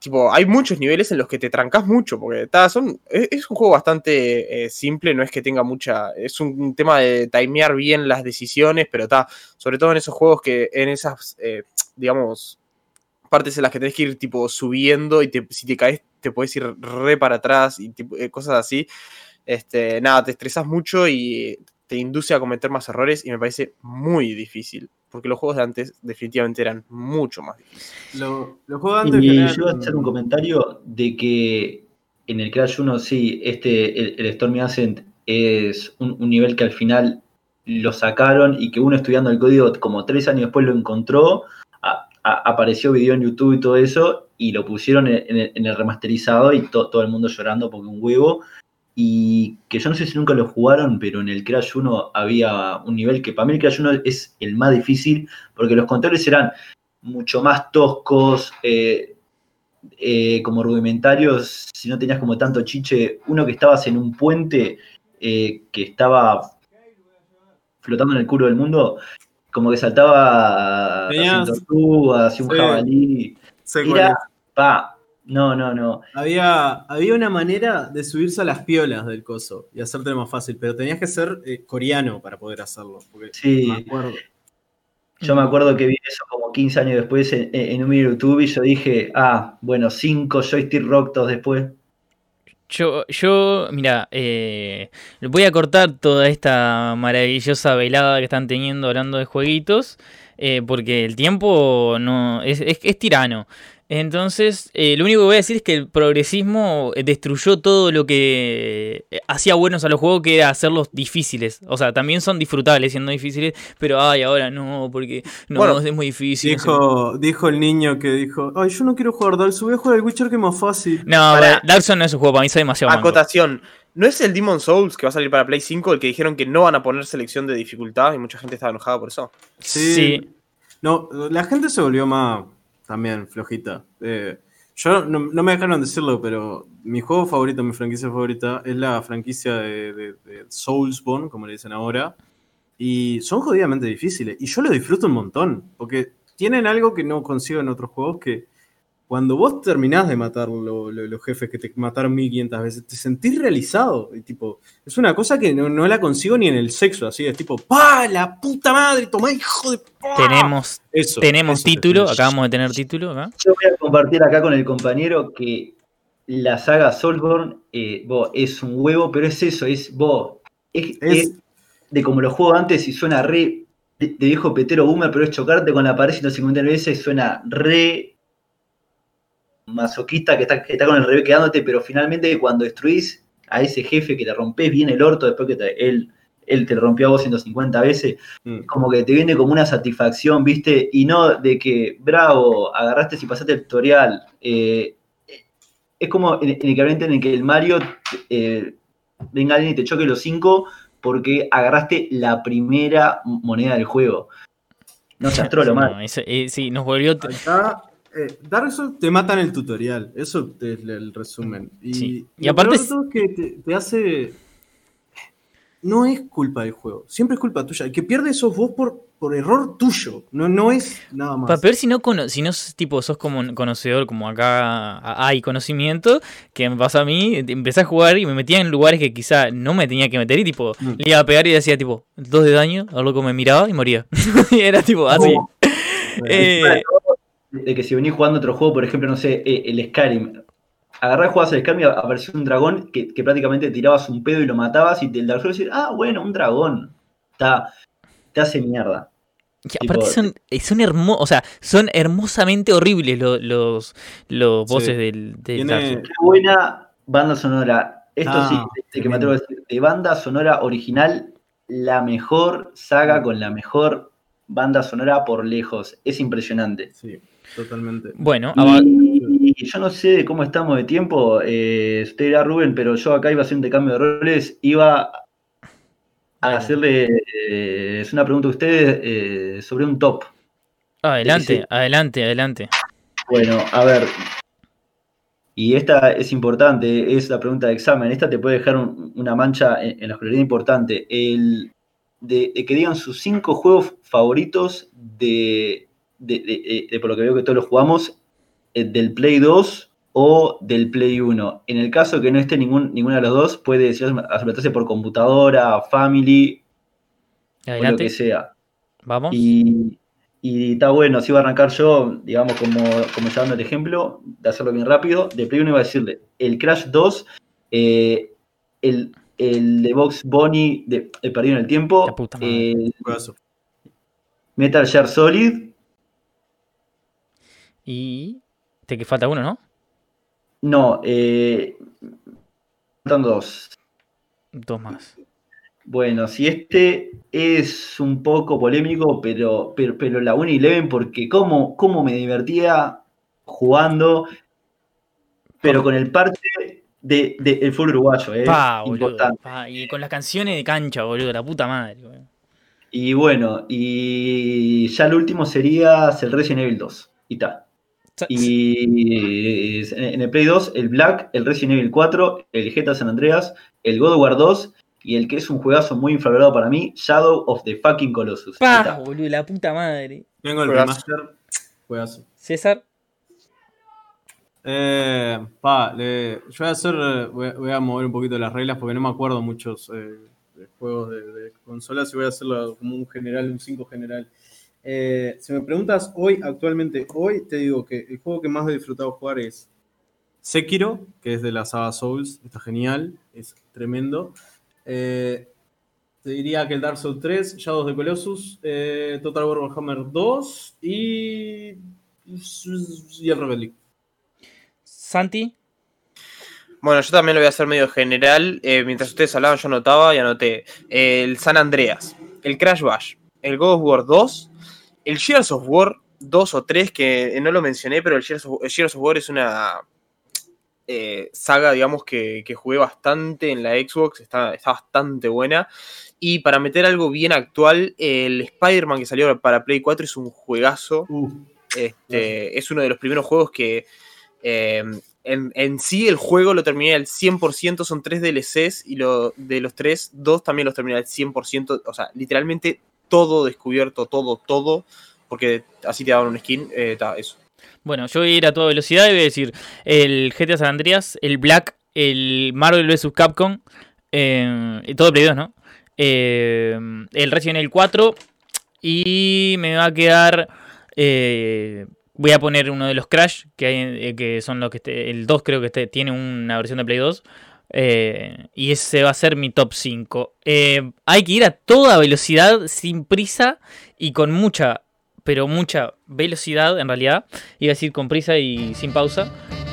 Tipo, hay muchos niveles en los que te trancas mucho, porque ta, son, es, un juego bastante eh, simple, no es que tenga mucha. Es un, tema de timear bien las decisiones, pero sobre todo en esos juegos que, en esas, eh, digamos, partes en las que tenés que ir tipo subiendo y te- si te caes te puedes ir re para atrás y tipo, eh, cosas así. Este, nada, te estresas mucho y te induce a cometer más errores y me parece muy difícil. Porque los juegos de antes definitivamente eran mucho más difíciles. Lo- los juegos antes Y generan- yo voy a hacer un comentario de que en el Crash 1 sí, este, el, el Stormy Ascent es un, un nivel que al final lo sacaron y que uno estudiando el código como tres años después lo encontró, apareció video en YouTube y todo eso y lo pusieron en, el, remasterizado y to- todo el mundo llorando porque un huevo. Y que yo no sé si nunca lo jugaron, pero en el Crash 1 había un nivel que para mí el Crash 1 es el más difícil porque los controles eran mucho más toscos, eh, eh, como rudimentarios, si no tenías como tanto chiche, uno que estabas en un puente eh, que estaba flotando en el culo del mundo, como que saltaba hacia hacia un Sí. jabalí. cuál Era, pa, no, no, no. Había, había una manera de subirse a las piolas del coso y hacértelo más fácil, pero tenías que ser eh, coreano para poder hacerlo. Porque Sí. me acuerdo. Yo me acuerdo que vi eso como 15 años después en, en un video de YouTube y yo dije, ah, bueno, 5 joystick rotos después. Yo, yo, mira, eh, voy a cortar toda esta maravillosa velada que están teniendo hablando de jueguitos, eh, porque el tiempo no es, es- es tirano. Entonces, eh, lo único que voy a decir es que el progresismo eh, destruyó todo lo que eh, hacía buenos a los juegos, que era hacerlos difíciles. O sea, también son disfrutables siendo difíciles, pero ay, ahora no, porque no, Bueno, es muy difícil. Dijo, dijo el niño que dijo, ay, yo no quiero jugar Dark Souls, voy a jugar el Witcher que es más fácil. No, Pará. Dark Souls no es un juego, para mí soy demasiado manco. Acotación. ¿No es el Demon Souls que va a salir para Play 5 el que dijeron que no van a poner selección de dificultad y mucha gente estaba enojada por eso? Sí. Sí. No, la gente se volvió más también flojita. Eh, yo no, me dejaron decirlo, pero mi juego favorito, mi franquicia favorita, es la franquicia de, de, de Soulsborne, como le dicen ahora. Y son jodidamente difíciles. Y yo lo disfruto un montón. Porque tienen algo que no consigo en otros juegos que cuando vos terminás de matar lo- lo- los jefes que te mataron 1500 veces, te sentís realizado. Y tipo, es una cosa que no, no la consigo ni en el sexo, así es tipo, ¡pa! ¡La puta madre! ¡Tomá, hijo de ¡pa! Tenemos, Eso, tenemos eso título, acabamos de tener título. Yo voy a compartir acá con el compañero que la saga Soulsborne eh, bo, es un huevo, pero es eso, es vos. Es, Es- es de como lo juego antes y suena re de, de viejo petero boomer, pero es chocarte con la pared 150 veces y suena re masoquista que está, que está con el revés quedándote, pero finalmente cuando destruís a ese jefe que te rompes bien el orto después que te- él, él te lo rompió a vos 150 veces, Mm. como que te viene como una satisfacción, ¿viste? Y no de que, bravo, agarraste y pasaste el tutorial. eh, es como en, en el que en el que el Mario eh, venga alguien y te choque los cinco porque agarraste la primera moneda del juego. No seas trolo, No, Mario. eso- eh, sí, nos volvió. Acá, eh, Dark Souls te mata en el tutorial. Eso es el resumen. Y, Sí. Y aparte es- que te, te hace. No es culpa del juego. Siempre es culpa tuya. El que pierde sos vos por, por error tuyo. No, no es nada más. Para peor si no, cono- si no sos, tipo, sos como un conocedor, como acá hay conocimiento, que me pasa a mí, empecé a jugar y me metía en lugares que quizá no me tenía que meter y tipo, Mm. le iba a pegar y decía tipo, dos de daño, a loco me miraba y moría. (laughs) y era tipo así. Oh. (laughs) Eh, De que si venís jugando otro juego, por ejemplo, no sé, eh, el Skyrim. Agarrás, jugabas el Skyrim y apareció un dragón que, que prácticamente tirabas un pedo y lo matabas y te, el Dark Souls decir, ah, bueno, un dragón. Está, te hace mierda. que aparte tipo- son, eh, son hermosos, o sea, son hermosamente horribles lo- los, los Sí. voces del, del Tiene- Dark Souls. Qué buena banda sonora. Esto Ah, sí, de, que me atrevo a decir, de banda sonora original, la mejor saga con la mejor banda sonora por lejos. Es impresionante. Sí, totalmente. Bueno, Y, y yo no sé de cómo estamos de tiempo, eh, usted dirá Rubén, pero yo acá iba a hacer un cambio de roles, iba a hacerle eh, es una pregunta a ustedes eh, sobre un top. adelante, adelante, adelante. Bueno, a ver. Y esta es importante, es la pregunta de examen. Esta te puede dejar un- una mancha en, en la escolaridad importante. El, de, de que digan sus cinco juegos favoritos de, de, de- de- de por lo que veo que todos los jugamos, eh, del Play 2 o del Play 1. En el caso que no esté ningún, ninguna de los dos, puede decir, aceptarse por computadora, family o lo que sea. vamos. Y, y está bueno, así voy a arrancar yo, digamos, como, como ya dando el ejemplo, de hacerlo bien rápido. De Play 1 iba a decirle, el Crash 2, eh, el, el de Box Bunny de El Perdido en el Tiempo, La puta madre. el Juegazo. Metal Gear Solid, Y te que falta uno, ¿no? no, eh, faltan dos. Dos más. Bueno, si este es un poco polémico, pero, pero, pero la 1 Eleven, porque cómo, cómo me divertía jugando, pero con el parte de, de- el fútbol uruguayo, ¿eh? Pa, boludo. importante. pa, y con las canciones de cancha, boludo, la puta madre. boludo. Y bueno, y ya el último sería el Resident Evil 2. Y está. Y en el Play 2, el Black, el Resident Evil 4, el GTA San Andreas, el God of War 2 y el que es un juegazo muy infravalorado para mí, Shadow of the fucking Colossus. Ahí Pa, está. boludo, la puta madre. Tengo el remaster. Juegazo. César, Eh, pa, le- yo voy a hacer, eh, voy, a- voy a mover un poquito las reglas porque no me acuerdo muchos eh, de juegos de, de consolas y voy a hacerlo como un general, un 5 general. Eh, si me preguntas hoy, actualmente, hoy te digo que el juego que más he disfrutado jugar es Sekiro, que es de la saga Souls, está genial, es tremendo. Eh, te diría que el Dark Souls 3, Shadows de Colossus, eh, Total War Warhammer 2 y, y el Rocket League. Santi, Bueno, yo también lo voy a hacer medio general. eh, mientras ustedes hablaban, yo anotaba y anoté el San Andreas, el Crash Bash, el God of War 2, el Gears of War 2 o 3, que no lo mencioné, pero el Gears of, el Gears of War es una eh, saga, digamos, que, que jugué bastante en la Xbox, está, está bastante buena. Y para meter algo bien actual, el Spider-Man que salió para Play 4 es un juegazo. Uh, Este, es uno de los primeros juegos que eh, en, en sí el juego lo terminé al 100%, son tres DLCs y lo, de los tres, dos también los terminé al 100%, o sea, literalmente todo descubierto, todo, todo, porque así te daban un skin, eh, eso. Bueno, yo voy a ir a toda velocidad y voy a decir el GTA San Andreas, el Black, el Marvel vs. Capcom, eh, todo Play 2, ¿no? Eh, el Resident Evil 4 y me va a quedar... eh, voy a poner uno de los Crash, que, hay, eh, que son los que... este- el 2 creo que este, tiene una versión de Play 2. Eh, y ese va a ser mi top 5. Eh, hay que ir a toda velocidad, sin prisa y con mucha, pero mucha velocidad en realidad iba a decir con prisa y sin pausa.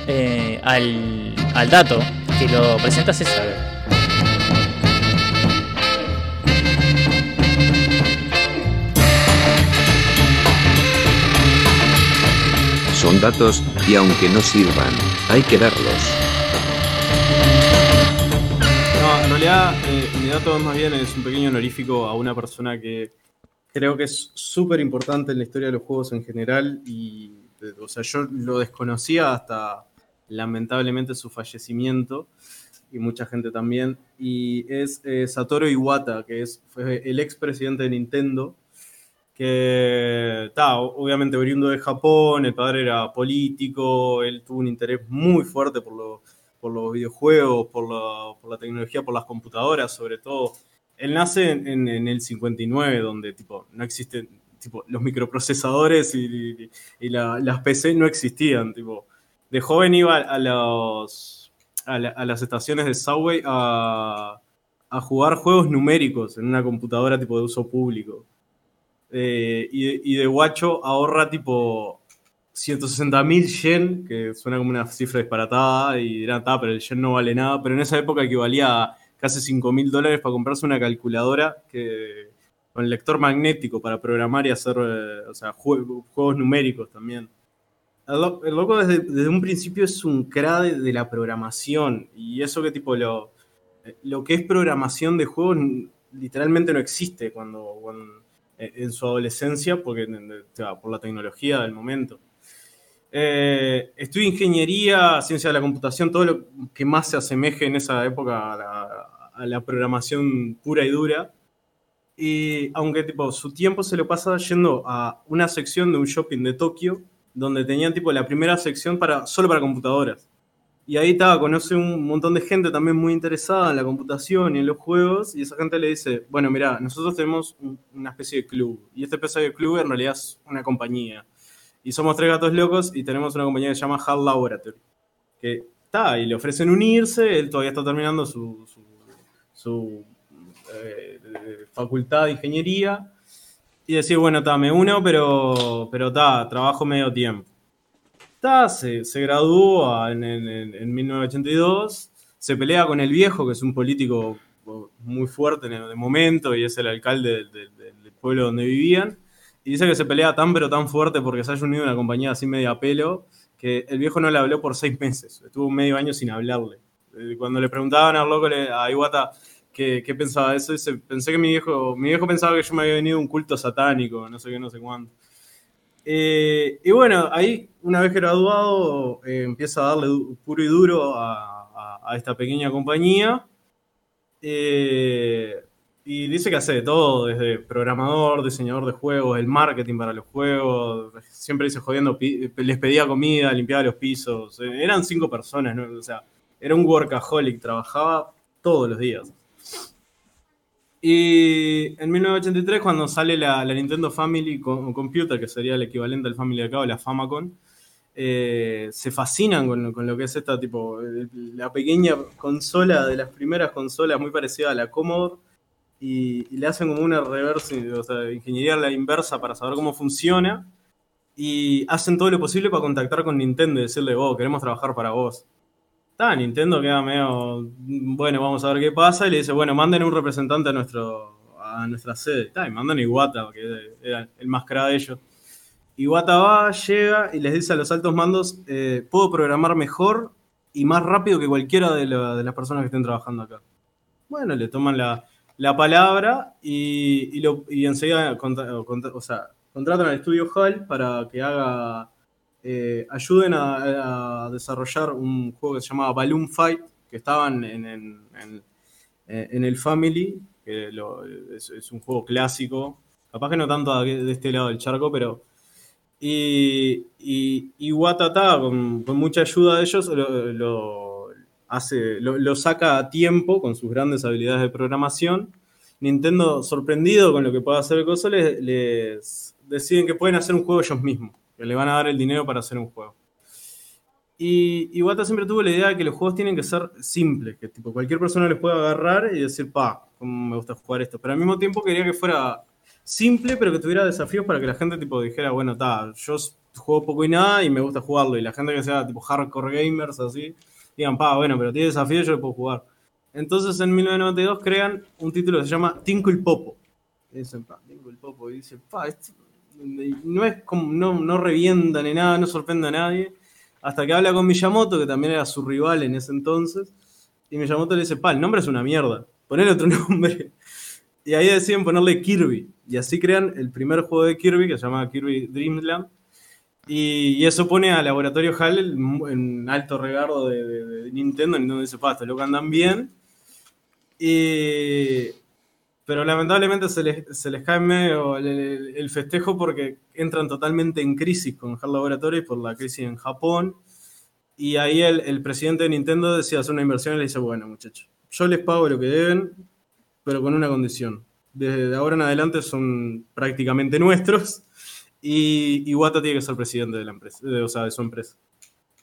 eh, al, al dato que lo presenta César. Son datos, y aunque no sirvan, hay que darlos. Realidad, eh, mi dato más bien es un pequeño honorífico a una persona que creo que es súper importante en la historia de los juegos en general. Y, eh, o sea, yo lo desconocía hasta lamentablemente su fallecimiento. Y mucha gente también. Y es eh, Satoru Iwata, que es, fue el expresidente de Nintendo. Que, ta, obviamente oriundo de Japón, el padre era político, él tuvo un interés muy fuerte por lo por los videojuegos, por la, por tecnología, por las computadoras, sobre todo. Él nace en, el 59, donde tipo, no existen, tipo, los microprocesadores y, y- y la- las PC no existían. Tipo. De joven iba a, los, a, la- a las estaciones de Subway a, jugar juegos numéricos en una computadora tipo de uso público. Eh, y, y de guacho ahorra tipo 160 mil yen, que suena como una cifra disparatada, y dirán, "Ta, pero el yen no vale nada, pero en esa época equivalía a casi 5 mil dólares para comprarse una calculadora que, con lector magnético para programar y hacer eh, o sea, jue- juegos numéricos también. El, lo- el loco desde, un principio es un cra de, la programación, y eso que tipo lo, lo que es programación de juegos literalmente no existe cuando, cuando- en su adolescencia, porque por la tecnología del momento. Eh, ingeniería, ciencia de la computación, todo lo que más se asemeje en esa época a la, programación pura y dura. Y aunque tipo, su tiempo se lo pasa yendo a una sección de un shopping de Tokio, donde tenían tipo la primera sección para, solo para computadoras. Y ahí estaba, conoce un montón de gente también muy interesada en la computación y en los juegos, y esa gente le dice, bueno, mira, nosotros tenemos un- una especie de club, y este especie de club en realidad es una compañía. Y somos tres gatos locos y tenemos una compañía que se llama HAL Laboratory. Que está, y le ofrecen unirse, él todavía está terminando su, su, su, eh, facultad de ingeniería. Y decir, bueno, está, me uno, pero pero está, trabajo medio tiempo. Está, se, se graduó en, en- en- en 1982, se pelea con el viejo, que es un político muy fuerte en el momento y es el alcalde del- del- del pueblo donde vivían. Y dice que se pelea tan pero tan fuerte porque se haya unido a una compañía así media pelo, que el viejo no le habló por seis meses. Estuvo medio año sin hablarle. Eh, Cuando le preguntaban al loco, a Iwata, qué, qué pensaba de eso, dice, pensé que mi viejo, mi viejo pensaba que yo me había venido un culto satánico, no sé qué, no sé cuánto. Eh, y bueno, ahí, una vez graduado, eh, empieza a darle puro y duro a, esta pequeña compañía. Y dice que hace de todo, desde programador, diseñador de juegos, el marketing para los juegos. Siempre dice jodiendo, les pedía comida, limpiaba los pisos. Eh, eran cinco personas, ¿no? O sea, era un workaholic, trabajaba todos los días. Y en 1983, cuando sale la, Nintendo Family Co- Computer, que sería el equivalente al Family acá o la Famicom, eh, se fascinan con, con lo que es esta tipo, eh, la pequeña consola de las primeras consolas muy parecida a la Commodore y, le hacen como una reverse, o sea, ingeniería a la inversa para saber cómo funciona y hacen todo lo posible para contactar con Nintendo y decirle, vos, queremos trabajar para vos. Está, Nintendo queda medio, bueno, vamos a ver qué pasa y le dice, bueno, manden un representante a, nuestro, a nuestra sede. Está, y mandan a Iwata, que era el más cra de ellos. Iwata va, llega y les dice a los altos mandos, eh, puedo programar mejor y más rápido que cualquiera de las personas que estén trabajando acá. Bueno, le toman la, la palabra y, y lo- enseguida o sea, contratan al estudio Hall para que haga, eh, ayuden a, desarrollar un juego que se llamaba Balloon Fight, que estaban en, en- en el Family, que es, un juego clásico, capaz que no tanto de este lado del charco, pero y, y, Watata, con, mucha ayuda de ellos, lo, lo hace, lo, lo saca a tiempo con sus grandes habilidades de programación. Nintendo, sorprendido con lo que puede hacer el coso, les, les deciden que pueden hacer un juego ellos mismos, que le van a dar el dinero para hacer un juego. Y Iwata siempre tuvo la idea de que los juegos tienen que ser simples, que tipo cualquier persona les pueda agarrar y decir, pa, cómo me gusta jugar esto. Pero al mismo tiempo quería que fuera simple, pero que tuviera desafíos para que la gente tipo dijera, bueno, ta, yo juego poco y nada y me gusta jugarlo. Y la gente que sea tipo hardcore gamers así, digan, pa, bueno, pero tiene desafío, yo lo puedo jugar. Entonces en 1992 crean un título que se llama Tinkle Popo. Y dicen, pa, Tinkle Popo. Y dicen, pa, esto no es como, no, no revienta ni nada, no sorprende a nadie. Hasta que habla con Miyamoto, que también era su rival en ese entonces. Y Miyamoto le dice, pa, el nombre es una mierda. Ponele otro (laughs) nombre. Y ahí deciden ponerle Kirby. Y así crean el primer juego de Kirby, que se llama Kirby Dreamland. Y, y eso pone a Laboratorio HAL en, en alto regardo de, de- de Nintendo. Nintendo dice, pa, estos locos andan bien. Y, pero lamentablemente se les, se les cae medio el, el- el festejo porque entran totalmente en crisis con HAL Laboratories por la crisis en Japón. Y ahí el, el presidente de Nintendo decide hacer una inversión y le dice, bueno muchachos, yo les pago lo que deben, pero con una condición. Desde ahora en adelante son prácticamente nuestros y Iwata tiene que ser presidente de la empresa, de- o sea, de su empresa.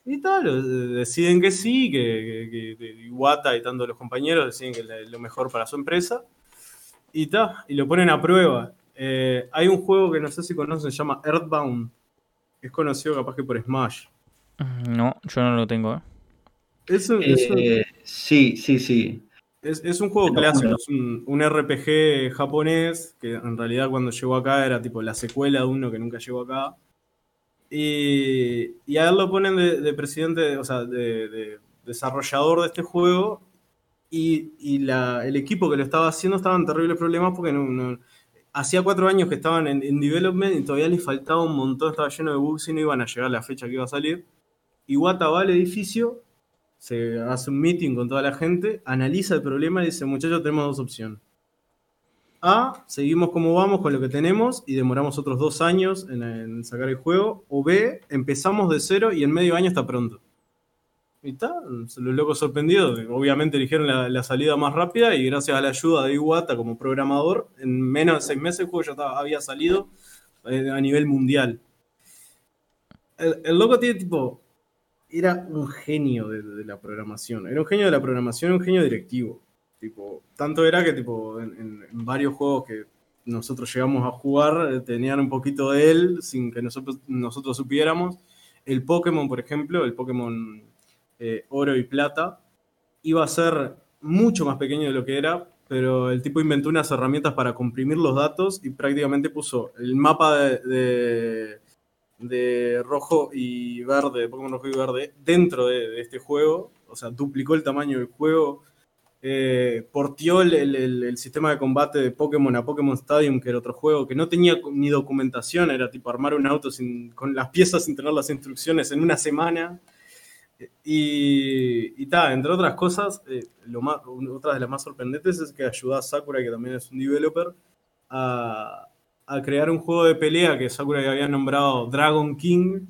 Y tal, eh, deciden que sí, que, que- que Iwata y tanto los compañeros deciden que es lo mejor para su empresa. Y tal, y lo ponen a prueba. Eh, hay un juego que no sé si conocen, se llama Earthbound. Es conocido capaz que por Smash. Mm, No, yo no lo tengo. ¿eh? Es un, es un- Eh, sí, sí, sí. Es, es un juego clásico, es un, un RPG japonés que en realidad cuando llegó acá era tipo la secuela de uno que nunca llegó acá. Y, y a él lo ponen de, de presidente, o sea, de, de desarrollador de este juego. Y, y la- el equipo que lo estaba haciendo estaba en terribles problemas porque no, no- hacía cuatro años que estaban en, en development y todavía les faltaba un montón, estaba lleno de bugs y no iban a llegar a la fecha que iba a salir. Iwata va al edificio, se hace un meeting con toda la gente, analiza el problema y dice, muchachos, tenemos dos opciones. A, seguimos como vamos con lo que tenemos y demoramos otros dos años en, sacar el juego. O B, empezamos de cero y en medio año está pronto. Y está, los locos sorprendidos. Obviamente eligieron la, salida más rápida y gracias a la ayuda de Iwata como programador, en menos de seis meses el juego ya había salido eh, a nivel mundial. El loco tiene tipo, era un genio de, la programación. Era un genio de la programación, un genio directivo. Tipo, tanto era que tipo, en, varios juegos que nosotros llegamos a jugar eh, tenían un poquito de él sin que nosotros, nosotros supiéramos. El Pokémon, por ejemplo, el Pokémon eh, Oro y Plata, iba a ser mucho más pequeño de lo que era, pero el tipo inventó unas herramientas para comprimir los datos y prácticamente puso el mapa de- de rojo y verde, de Pokémon rojo y verde, dentro de, este juego. O sea, duplicó el tamaño del juego. eh, portió el, el- sistema de combate de Pokémon a Pokémon Stadium, que era otro juego que no tenía ni documentación, era tipo armar un auto sin- con las piezas sin tener las instrucciones en una semana. Y, y entre otras cosas, eh, lo más, otra de las más sorprendentes es que ayudó a Sakura, que también es un developer, a, a crear un juego de pelea que Sakura ya había nombrado Dragon King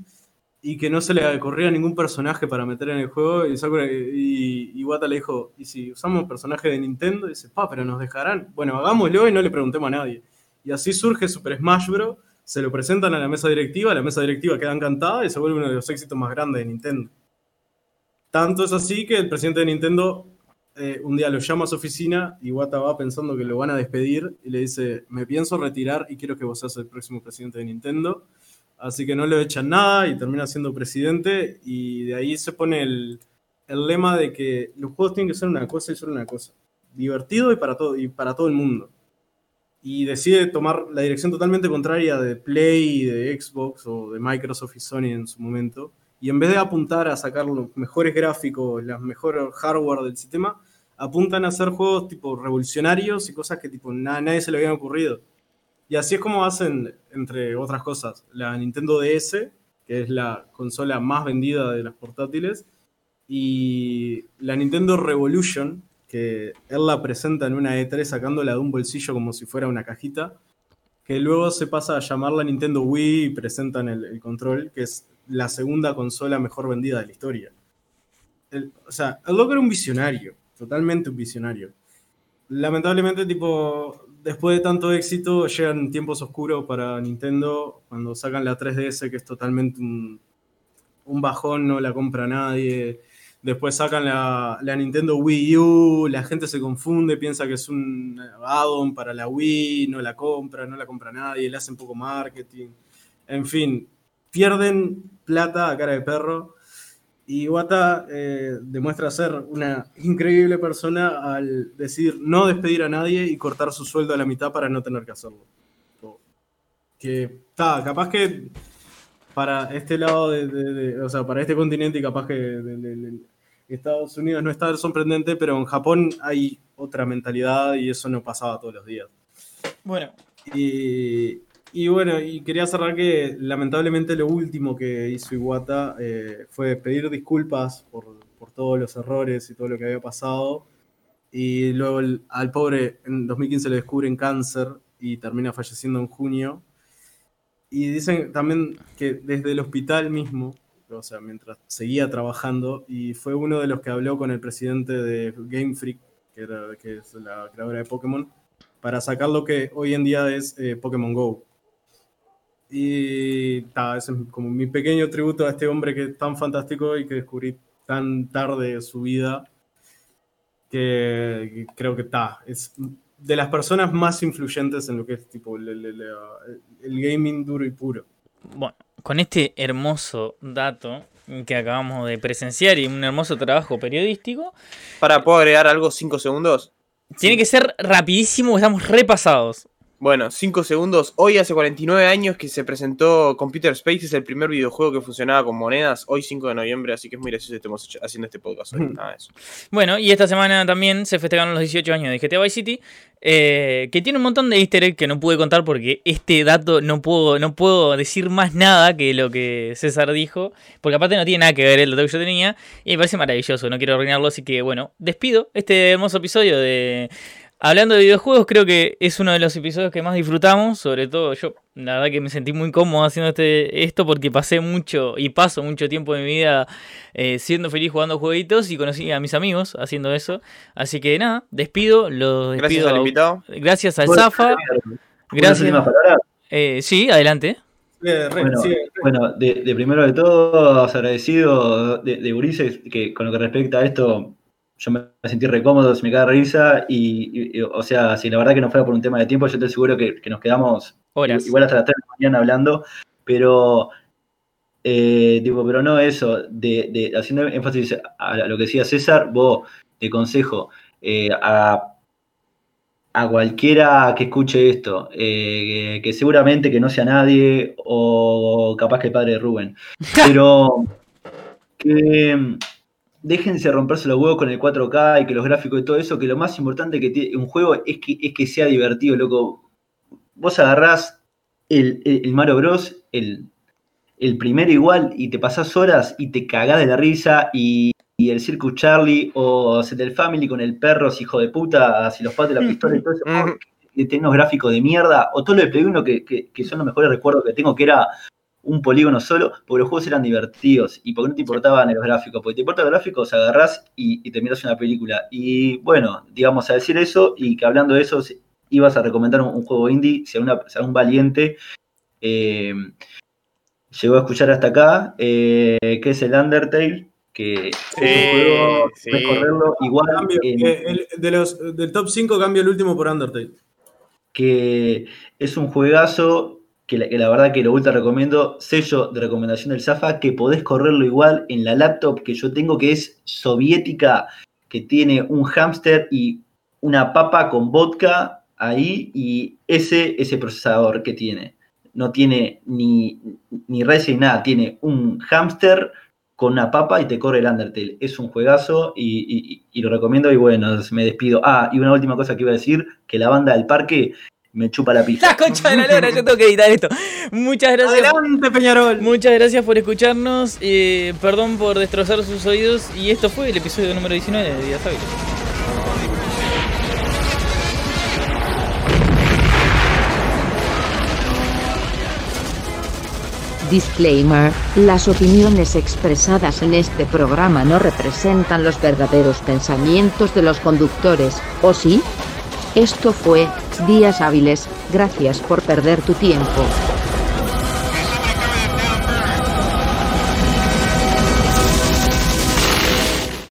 y que no se le corría ningún personaje para meter en el juego. Y Sakura y, y le dijo: ¿Y si usamos personajes de Nintendo? Dice: Pa, pero nos dejarán. Bueno, hagámoslo y no le preguntemos a nadie. Y así surge Super Smash Bros. Se lo presentan a la mesa directiva, la mesa directiva queda encantada y se vuelve uno de los éxitos más grandes de Nintendo. Tanto es así que el presidente de Nintendo eh, un día lo llama a su oficina y Wata va pensando que lo van a despedir y le dice, me pienso retirar y quiero que vos seas el próximo presidente de Nintendo. Así que no le echan nada y termina siendo presidente y de ahí se pone el, el lema de que los juegos tienen que ser una cosa y solo una cosa. Divertido y para todo, y para todo el mundo. Y decide tomar la dirección totalmente contraria de Play, de Xbox o de Microsoft y Sony en su momento y en vez de apuntar a sacar los mejores gráficos, los mejores hardware del sistema, apuntan a hacer juegos tipo revolucionarios y cosas que tipo na- nadie se le habían ocurrido. Y así es como hacen, entre otras cosas, la Nintendo DS, que es la consola más vendida de las portátiles, y la Nintendo Revolution, que él la presenta en una E3 sacándola de un bolsillo como si fuera una cajita, que luego se pasa a llamarla Nintendo Wii y presentan el, control, que es la segunda consola mejor vendida de la historia. O sea, el loco era un visionario, totalmente un visionario. Lamentablemente, tipo, después de tanto éxito, llegan tiempos oscuros para Nintendo cuando sacan la 3DS, que es totalmente un, un bajón, no la compra nadie. Después sacan la, la Nintendo Wii U, la gente se confunde, piensa que es un add-on para la Wii, no la compra, no la compra nadie, le hacen poco marketing. En fin, pierden plata a cara de perro. Y Iwata eh, demuestra ser una increíble persona al decidir no despedir a nadie y cortar su sueldo a la mitad para no tener que hacerlo. Que está, capaz que para este lado de, de- de- o sea, para este continente y capaz que de- Estados Unidos no está sorprendente, pero en Japón hay otra mentalidad y eso no pasaba todos los días. Bueno, Y, y bueno, y quería cerrar que lamentablemente lo último que hizo Iwata eh, fue pedir disculpas por, por todos los errores y todo lo que había pasado. Y luego al pobre en 2015 le descubren cáncer y termina falleciendo en junio. Y dicen también que desde el hospital mismo, o sea, mientras seguía trabajando, y fue uno de los que habló con el presidente de Game Freak, que, era, es la creadora de Pokémon, para sacar lo que hoy en día es eh, Pokémon Go. Y ta, ese es como mi pequeño tributo a este hombre que es tan fantástico y que descubrí tan tarde su vida, que, creo que está, es de las personas más influyentes en lo que es tipo el, el- el- el gaming duro y puro. bueno, con este hermoso dato que acabamos de presenciar y un hermoso trabajo periodístico, Para, ¿puedo agregar algo 5 segundos? tiene que ser rapidísimo, estamos repasados. Bueno, 5 segundos. Hoy hace 49 años que se presentó Computer Space, es el primer videojuego que funcionaba con monedas. Hoy 5 de noviembre, así que es muy gracioso que estemos haciendo este podcast hoy. Nada de eso. Bueno, y esta semana también se festejaron los 18 años de GTA Vice City, eh, que tiene un montón de easter eggs que no pude contar porque este dato no puedo, no puedo decir más nada que lo que César dijo, porque aparte no tiene nada que ver el dato que yo tenía, y me parece maravilloso, no quiero arruinarlo, así que bueno, despido este hermoso episodio de... Hablando de videojuegos, creo que es uno de los episodios que más disfrutamos, sobre todo yo, la verdad que me sentí muy cómodo haciendo este, esto porque pasé mucho y paso mucho tiempo de mi vida eh, siendo feliz jugando jueguitos y conocí a mis amigos haciendo eso. Así que nada, despido, los Gracias despido. al a- invitado. Gracias al Zafa. ¿Unas Gracias. Eh, sí, adelante. Eh, Bueno, sí, Bueno, de, de primero de todo, agradecido de, de Ulises, que con lo que respecta a esto, yo me sentí recómodo, se me cae risa, y, y- o sea, si la verdad que no fuera por un tema de tiempo, yo te aseguro que, que nos quedamos Horas. igual hasta las 3 de la mañana hablando, pero, eh, tipo, pero no eso, de, de- haciendo énfasis a lo que decía César, vos te consejo eh, a, a cualquiera que escuche esto, eh, que, que seguramente que no sea nadie, o capaz que el padre de Rubén, (laughs) pero que déjense romperse los huevos con el 4K y que los gráficos y todo eso, que lo más importante que tiene un juego es que, es que sea divertido, loco. Vos agarrás el, el- el Mario Bros, el, el primero igual, y te pasás horas y te cagás de la risa, y, y el Circus Charlie, o Set el Family con el perro, ese hijo de puta, si los patos de la pistola y todo eso, (laughs) que tiene unos gráficos de mierda, o todo lo de Play 1 que, que- que son los mejores recuerdos que tengo, que era un polígono solo, porque los juegos eran divertidos y porque no te importaban los gráficos, porque te importan los gráficos, agarrás y, y te miras una película. Y bueno, digamos, a decir eso y que hablando de eso, si ibas a recomendar un, un juego indie, si algún, si algún valiente eh, llegó a escuchar hasta acá, eh, que es el Undertale, que es Sí, un juego, sí. puedes correrlo igual Cambio, en- eh, el- de los, del top 5 cambio el último por Undertale. que es un juegazo que la, verdad que lo ultra recomiendo, sello de recomendación del Zafa, que podés correrlo igual en la laptop que yo tengo, que es soviética, que tiene un hámster y una papa con vodka ahí, y ese, ese procesador que tiene. No tiene ni, ni res ni nada, tiene un hámster con una papa y te corre el Undertale. Es un juegazo y lo recomiendo y bueno, me despido. Ah, y una última cosa que iba a decir, que la banda del parque me chupa la pija. La concha de la lora, yo tengo que editar esto. Muchas gracias. Adelante, Peñarol. Muchas gracias por escucharnos. eh, perdón por destrozar sus oídos. Y esto fue el episodio número 19 de Días Hábiles. Disclaimer, las opiniones expresadas en este programa no representan los verdaderos pensamientos de los conductores, ¿o sí? Esto fue, Días Hábiles, gracias por perder tu tiempo.